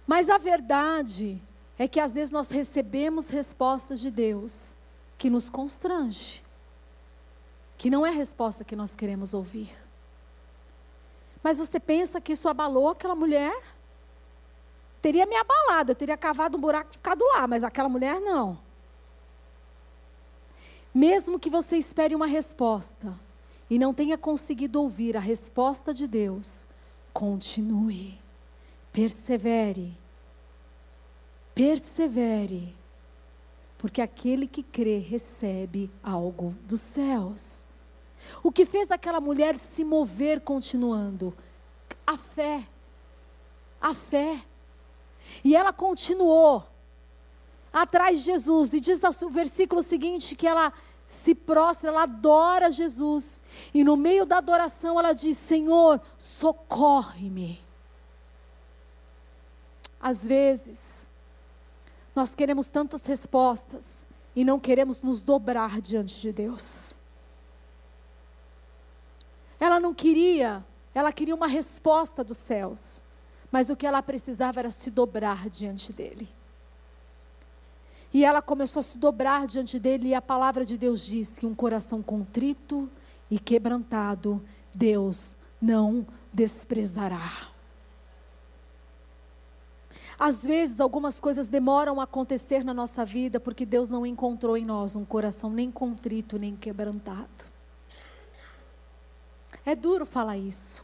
Mas a verdade é que às vezes nós recebemos respostas de Deus que nos constrange, que não é a resposta que nós queremos ouvir. Mas você pensa que isso abalou aquela mulher? Teria me abalado, eu teria cavado um buraco e ficado lá, mas aquela mulher não. Mesmo que você espere uma resposta e não tenha conseguido ouvir a resposta de Deus, continue. Persevere. Persevere. Porque aquele que crê recebe algo dos céus. O que fez aquela mulher se mover continuando? A fé. A fé. E ela continuou atrás de Jesus. E diz o versículo seguinte que ela se prostra, ela adora Jesus. E no meio da adoração ela diz: Senhor, socorre-me. Às vezes, nós queremos tantas respostas e não queremos nos dobrar diante de Deus. Ela não queria, ela queria uma resposta dos céus, mas o que ela precisava era se dobrar diante dele. E ela começou a se dobrar diante dele, e a palavra de Deus diz que um coração contrito e quebrantado, Deus não desprezará. Às vezes, algumas coisas demoram a acontecer na nossa vida porque Deus não encontrou em nós um coração nem contrito, nem quebrantado. É duro falar isso.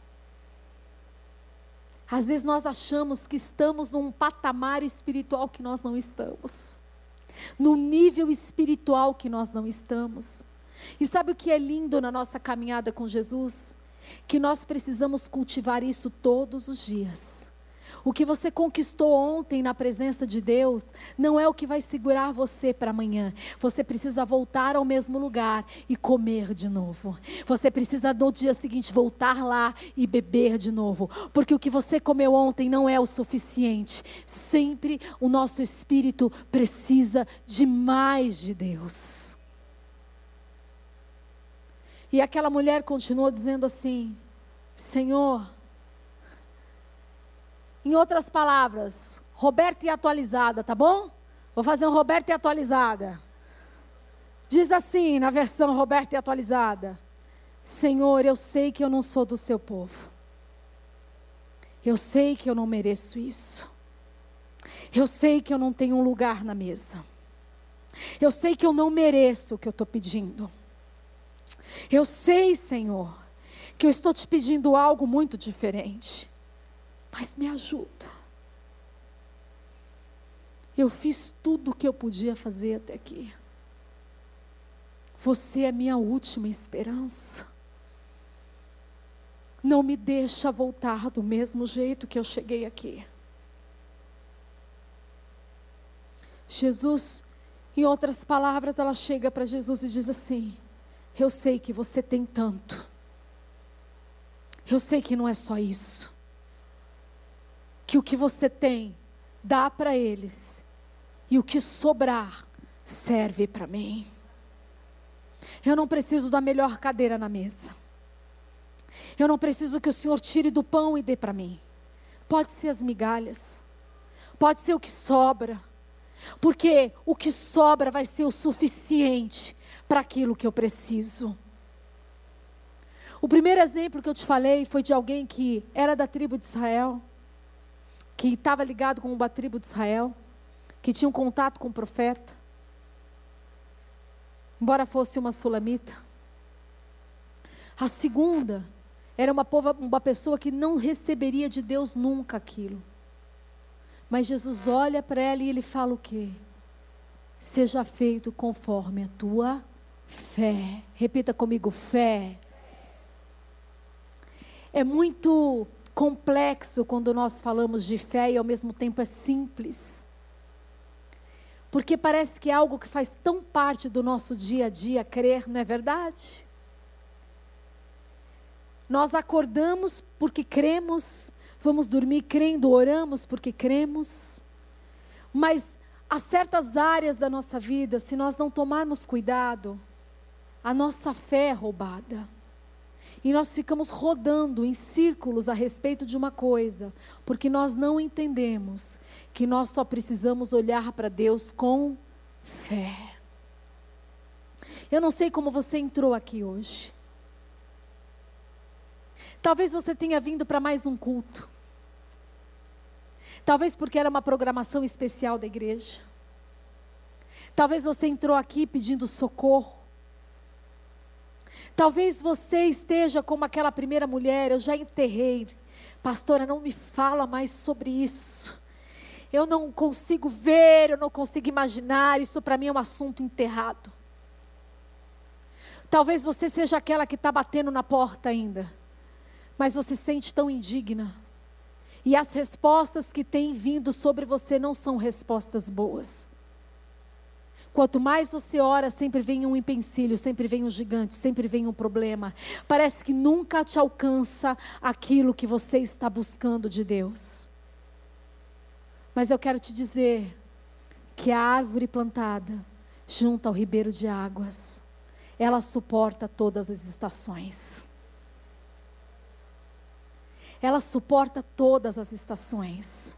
Às vezes nós achamos que estamos num patamar espiritual que nós não estamos, num nível espiritual que nós não estamos. E sabe o que é lindo na nossa caminhada com Jesus? Que nós precisamos cultivar isso todos os dias. O que você conquistou ontem na presença de Deus não é o que vai segurar você para amanhã. Você precisa voltar ao mesmo lugar e comer de novo. Você precisa no dia seguinte voltar lá e beber de novo, porque o que você comeu ontem não é o suficiente. Sempre o nosso espírito precisa de mais de Deus. E aquela mulher continuou dizendo assim: Senhor, em outras palavras, Roberta e atualizada, tá bom? Vou fazer um Roberta e atualizada. Diz assim na versão Roberta e atualizada: Senhor, eu sei que eu não sou do seu povo. Eu sei que eu não mereço isso. Eu sei que eu não tenho um lugar na mesa. Eu sei que eu não mereço o que eu estou pedindo. Eu sei, Senhor, que eu estou te pedindo algo muito diferente mas me ajuda. Eu fiz tudo o que eu podia fazer até aqui. Você é minha última esperança. Não me deixa voltar do mesmo jeito que eu cheguei aqui. Jesus, em outras palavras, ela chega para Jesus e diz assim: Eu sei que você tem tanto. Eu sei que não é só isso que o que você tem dá para eles e o que sobrar serve para mim. Eu não preciso da melhor cadeira na mesa. Eu não preciso que o Senhor tire do pão e dê para mim. Pode ser as migalhas. Pode ser o que sobra. Porque o que sobra vai ser o suficiente para aquilo que eu preciso. O primeiro exemplo que eu te falei foi de alguém que era da tribo de Israel que estava ligado com uma tribo de Israel, que tinha um contato com o profeta, embora fosse uma sulamita. A segunda era uma, uma pessoa que não receberia de Deus nunca aquilo. Mas Jesus olha para ela e ele fala o quê? Seja feito conforme a tua fé. Repita comigo: fé. É muito complexo quando nós falamos de fé e ao mesmo tempo é simples. Porque parece que é algo que faz tão parte do nosso dia a dia crer, não é verdade? Nós acordamos porque cremos, vamos dormir crendo, oramos porque cremos. Mas há certas áreas da nossa vida, se nós não tomarmos cuidado, a nossa fé é roubada. E nós ficamos rodando em círculos a respeito de uma coisa, porque nós não entendemos que nós só precisamos olhar para Deus com fé. Eu não sei como você entrou aqui hoje. Talvez você tenha vindo para mais um culto. Talvez porque era uma programação especial da igreja. Talvez você entrou aqui pedindo socorro. Talvez você esteja como aquela primeira mulher, eu já enterrei. Pastora, não me fala mais sobre isso. Eu não consigo ver, eu não consigo imaginar, isso para mim é um assunto enterrado. Talvez você seja aquela que está batendo na porta ainda, mas você se sente tão indigna. E as respostas que têm vindo sobre você não são respostas boas. Quanto mais você ora, sempre vem um empecilho, sempre vem um gigante, sempre vem um problema. Parece que nunca te alcança aquilo que você está buscando de Deus. Mas eu quero te dizer que a árvore plantada junto ao ribeiro de águas, ela suporta todas as estações. Ela suporta todas as estações.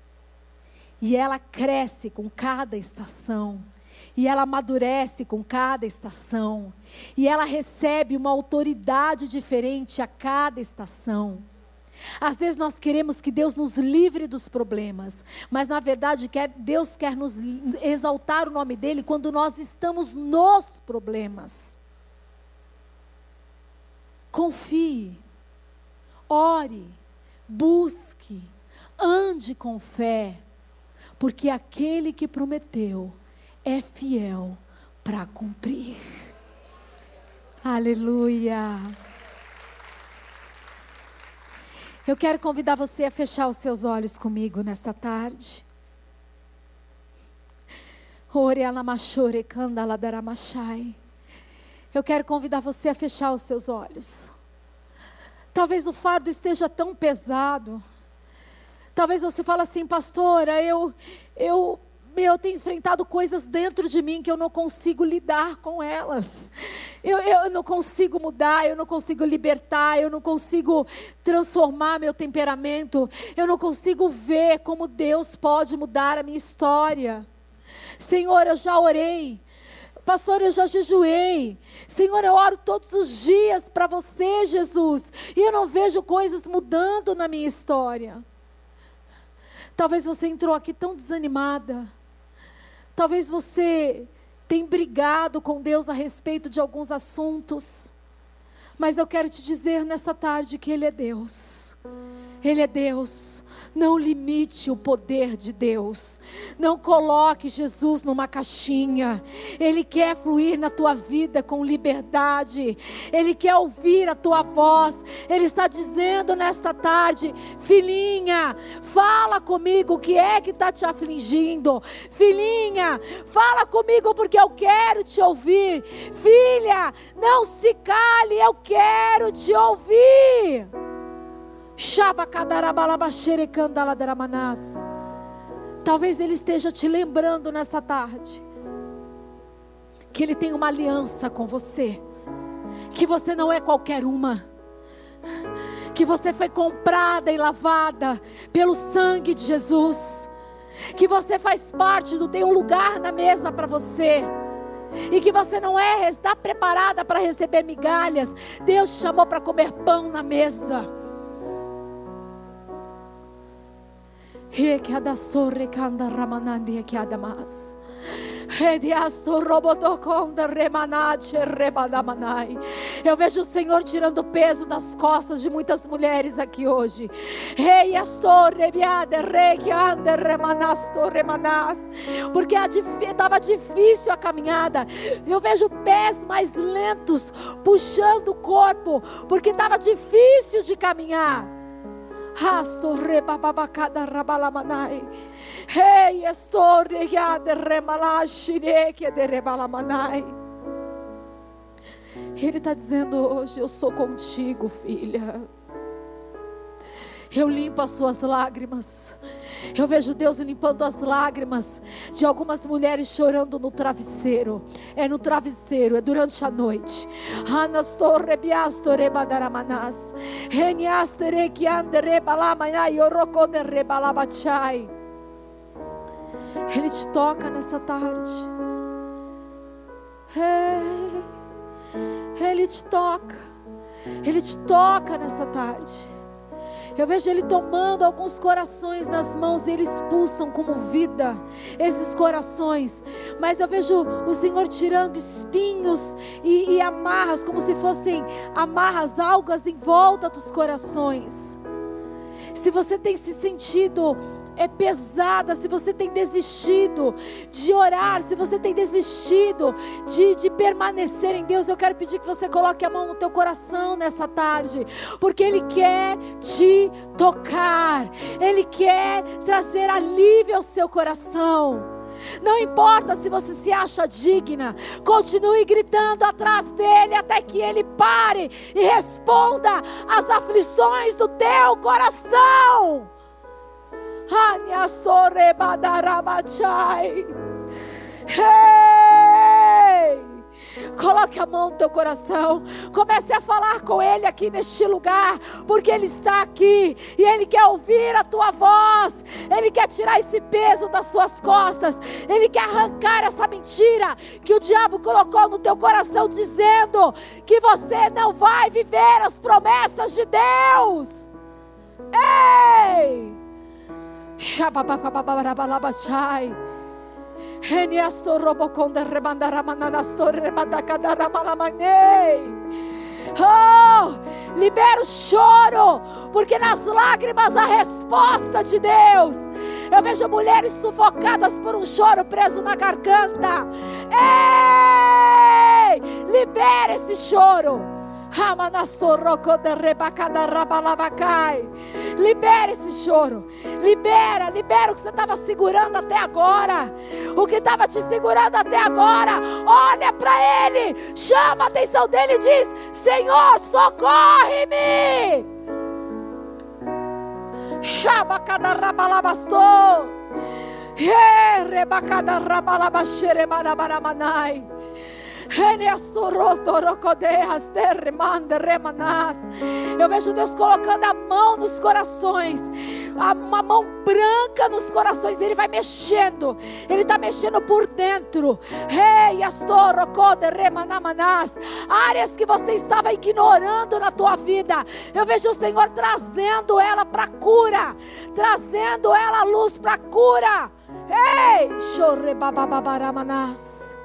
E ela cresce com cada estação e ela amadurece com cada estação, e ela recebe uma autoridade diferente a cada estação. Às vezes nós queremos que Deus nos livre dos problemas, mas na verdade Deus quer nos exaltar o nome dele quando nós estamos nos problemas. Confie, ore, busque, ande com fé, porque aquele que prometeu, é fiel para cumprir. Aleluia. Eu quero convidar você a fechar os seus olhos comigo nesta tarde. Eu quero convidar você a fechar os seus olhos. Talvez o fardo esteja tão pesado. Talvez você fale assim, pastora, eu, eu meu, eu tenho enfrentado coisas dentro de mim que eu não consigo lidar com elas. Eu, eu não consigo mudar, eu não consigo libertar, eu não consigo transformar meu temperamento, eu não consigo ver como Deus pode mudar a minha história. Senhor, eu já orei. Pastor, eu já jejuei. Senhor, eu oro todos os dias para você, Jesus. E eu não vejo coisas mudando na minha história. Talvez você entrou aqui tão desanimada. Talvez você tenha brigado com Deus a respeito de alguns assuntos, mas eu quero te dizer nessa tarde que Ele é Deus. Ele é Deus. Não limite o poder de Deus. Não coloque Jesus numa caixinha. Ele quer fluir na tua vida com liberdade. Ele quer ouvir a tua voz. Ele está dizendo nesta tarde: Filhinha, fala comigo o que é que está te afligindo. Filhinha, fala comigo porque eu quero te ouvir. Filha, não se cale, eu quero te ouvir. Talvez Ele esteja te lembrando nessa tarde que Ele tem uma aliança com você, que você não é qualquer uma, que você foi comprada e lavada pelo sangue de Jesus, que você faz parte do tem um lugar na mesa para você e que você não é está preparada para receber migalhas. Deus te chamou para comer pão na mesa. Eu vejo o Senhor tirando o peso das costas de muitas mulheres aqui hoje. Porque estava difícil a caminhada. Eu vejo pés mais lentos puxando o corpo, porque estava difícil de caminhar. Rasto rebababacada rabalamanai. Hey, estorre de remalashire que de rebalamanai. Ele está dizendo hoje: Eu sou contigo, filha. Eu limpo as suas lágrimas. Eu vejo Deus limpando as lágrimas de algumas mulheres chorando no travesseiro. É no travesseiro, é durante a noite. Ele te toca nessa tarde. Ele te toca. Ele te toca nessa tarde. Eu vejo Ele tomando alguns corações nas mãos e Ele expulsam como vida esses corações. Mas eu vejo o Senhor tirando espinhos e, e amarras, como se fossem amarras, algas em volta dos corações. Se você tem se sentido é pesada, se você tem desistido de orar, se você tem desistido de, de permanecer em Deus, eu quero pedir que você coloque a mão no teu coração nessa tarde, porque Ele quer te tocar, Ele quer trazer alívio ao seu coração. Não importa se você se acha digna, continue gritando atrás dele até que ele pare e responda às aflições do teu coração. Hey! Coloque a mão no teu coração. Comece a falar com Ele aqui neste lugar, porque Ele está aqui e Ele quer ouvir a tua voz. Ele quer tirar esse peso das suas costas. Ele quer arrancar essa mentira que o diabo colocou no teu coração, dizendo que você não vai viver as promessas de Deus. Ei! Oh, libera o choro, porque nas lágrimas a resposta de Deus. Eu vejo mulheres sufocadas por um choro preso na garganta. Ei, libera esse choro. Libera esse choro. Libera, libera o que você estava segurando até agora. O que estava te segurando até agora. Olha para ele. Chama a atenção dele e diz: Senhor, socorre-me. Shabakadarabalabastou. Rebakadarabalabasherebaramanai. Eu vejo Deus colocando a mão nos corações, uma mão branca nos corações, Ele vai mexendo, Ele está mexendo por dentro. Áreas que você estava ignorando na tua vida, eu vejo o Senhor trazendo ela para cura, trazendo ela a luz para cura. Ei, chorre babababaramanás.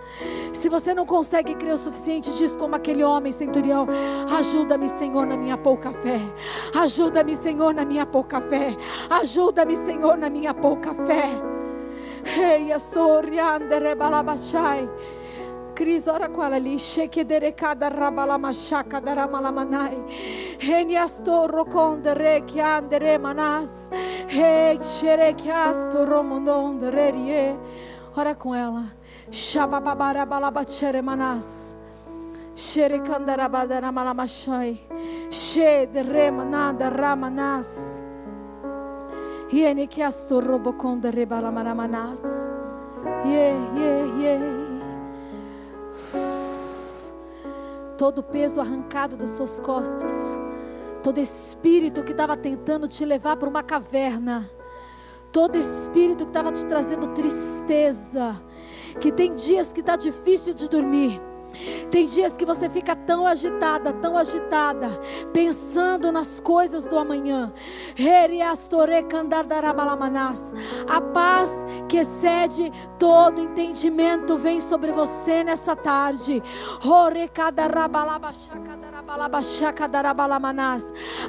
Se você não consegue crer o suficiente, diz como aquele homem centurião: Ajuda-me, Senhor, na minha pouca fé. Ajuda-me, Senhor, na minha pouca fé. Ajuda-me, Senhor, na minha pouca fé. Ei, astoriandere balabachai. Cris, ora com ela ali. Shekederekada rabalamachaka daramalamanai. Reniastorro condere que andere manas. Hey, xerekiasto romondondererie. Ora com ela. Shabababarabalabachere-manas. Sherekandarabadaramalamashay. Shederemanada ramanas. Yene que asto roboconda rebalamaramanas. Yeah, yeah, yeah. Todo peso arrancado das suas costas. Todo espírito que estava tentando te levar para uma caverna. Todo espírito que estava te trazendo tristeza que tem dias que está difícil de dormir. Tem dias que você fica tão agitada, tão agitada, pensando nas coisas do amanhã. A paz que excede todo entendimento vem sobre você nessa tarde.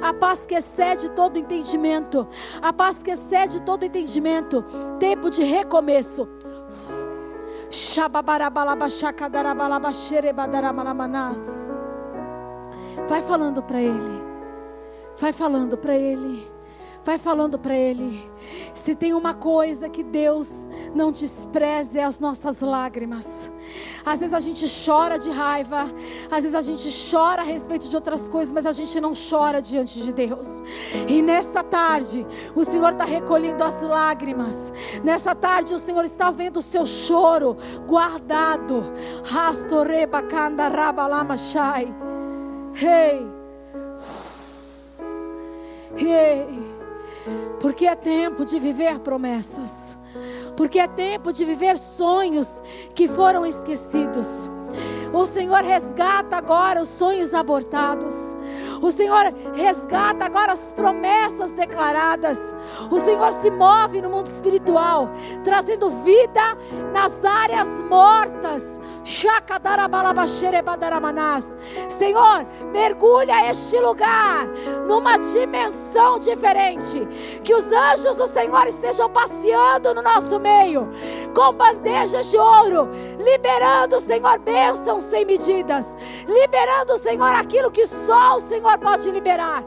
A paz que excede todo entendimento. A paz que excede todo entendimento. Tempo de recomeço. Vai falando para ele. Vai falando para ele. Vai falando para Ele. Se tem uma coisa que Deus não despreze, é as nossas lágrimas. Às vezes a gente chora de raiva, às vezes a gente chora a respeito de outras coisas, mas a gente não chora diante de Deus. E nessa tarde, o Senhor está recolhendo as lágrimas. Nessa tarde, o Senhor está vendo o seu choro guardado. Rastoreba rabalamachai. Hey. Hey. Porque é tempo de viver promessas. Porque é tempo de viver sonhos que foram esquecidos. O Senhor resgata agora os sonhos abortados. O Senhor resgata agora as promessas declaradas. O Senhor se move no mundo espiritual, trazendo vida nas áreas mortas. Senhor, mergulha este lugar numa dimensão diferente. Que os anjos do Senhor estejam passeando no nosso meio, com bandejas de ouro, liberando, Senhor, bênçãos sem medidas, liberando, Senhor, aquilo que só o Senhor pode liberar.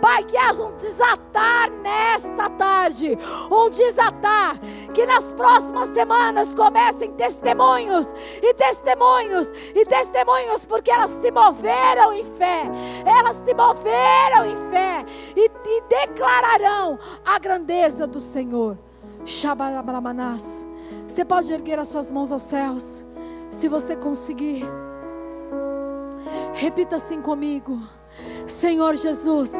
Pai, que haja um desatar nesta tarde, um desatar, que nas próximas semanas comecem testemunhos e testemunhos e testemunhos, porque elas se moveram em fé, elas se moveram em fé e, e declararão a grandeza do Senhor. Shabalamanás. Você pode erguer as suas mãos aos céus, se você conseguir. Repita assim comigo: Senhor Jesus,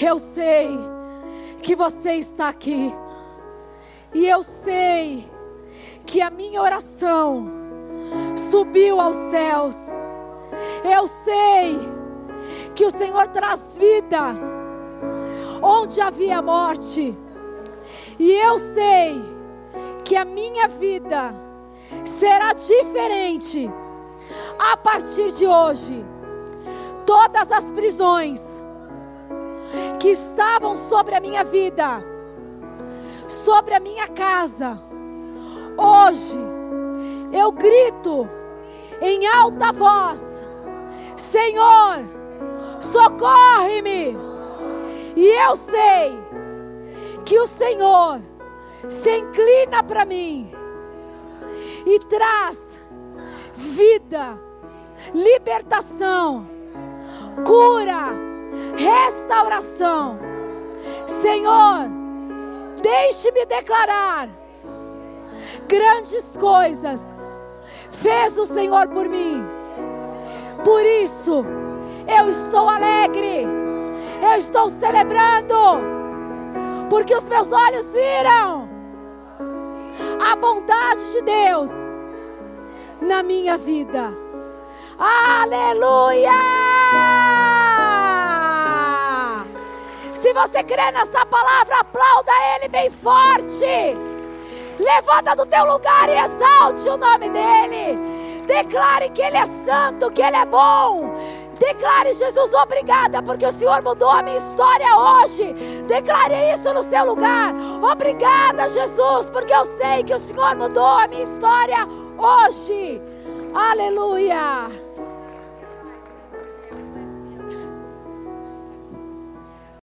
eu sei que você está aqui, e eu sei que a minha oração subiu aos céus. Eu sei que o Senhor traz vida onde havia morte, e eu sei que a minha vida será diferente a partir de hoje, todas as prisões que estavam sobre a minha vida, sobre a minha casa, hoje eu grito em alta voz: Senhor, socorre-me. E eu sei que o Senhor se inclina para mim e traz vida, libertação, cura, restauração. Senhor, deixe-me declarar grandes coisas fez o Senhor por mim. Por isso, eu estou alegre, eu estou celebrando, porque os meus olhos viram a bondade de Deus na minha vida. Aleluia! Se você crê nessa palavra, aplauda Ele bem forte. Levanta do teu lugar e exalte o nome dEle. Declare que Ele é santo, que Ele é bom. Declare, Jesus, obrigada, porque o Senhor mudou a minha história hoje. Declare isso no seu lugar. Obrigada, Jesus, porque eu sei que o Senhor mudou a minha história hoje. Aleluia!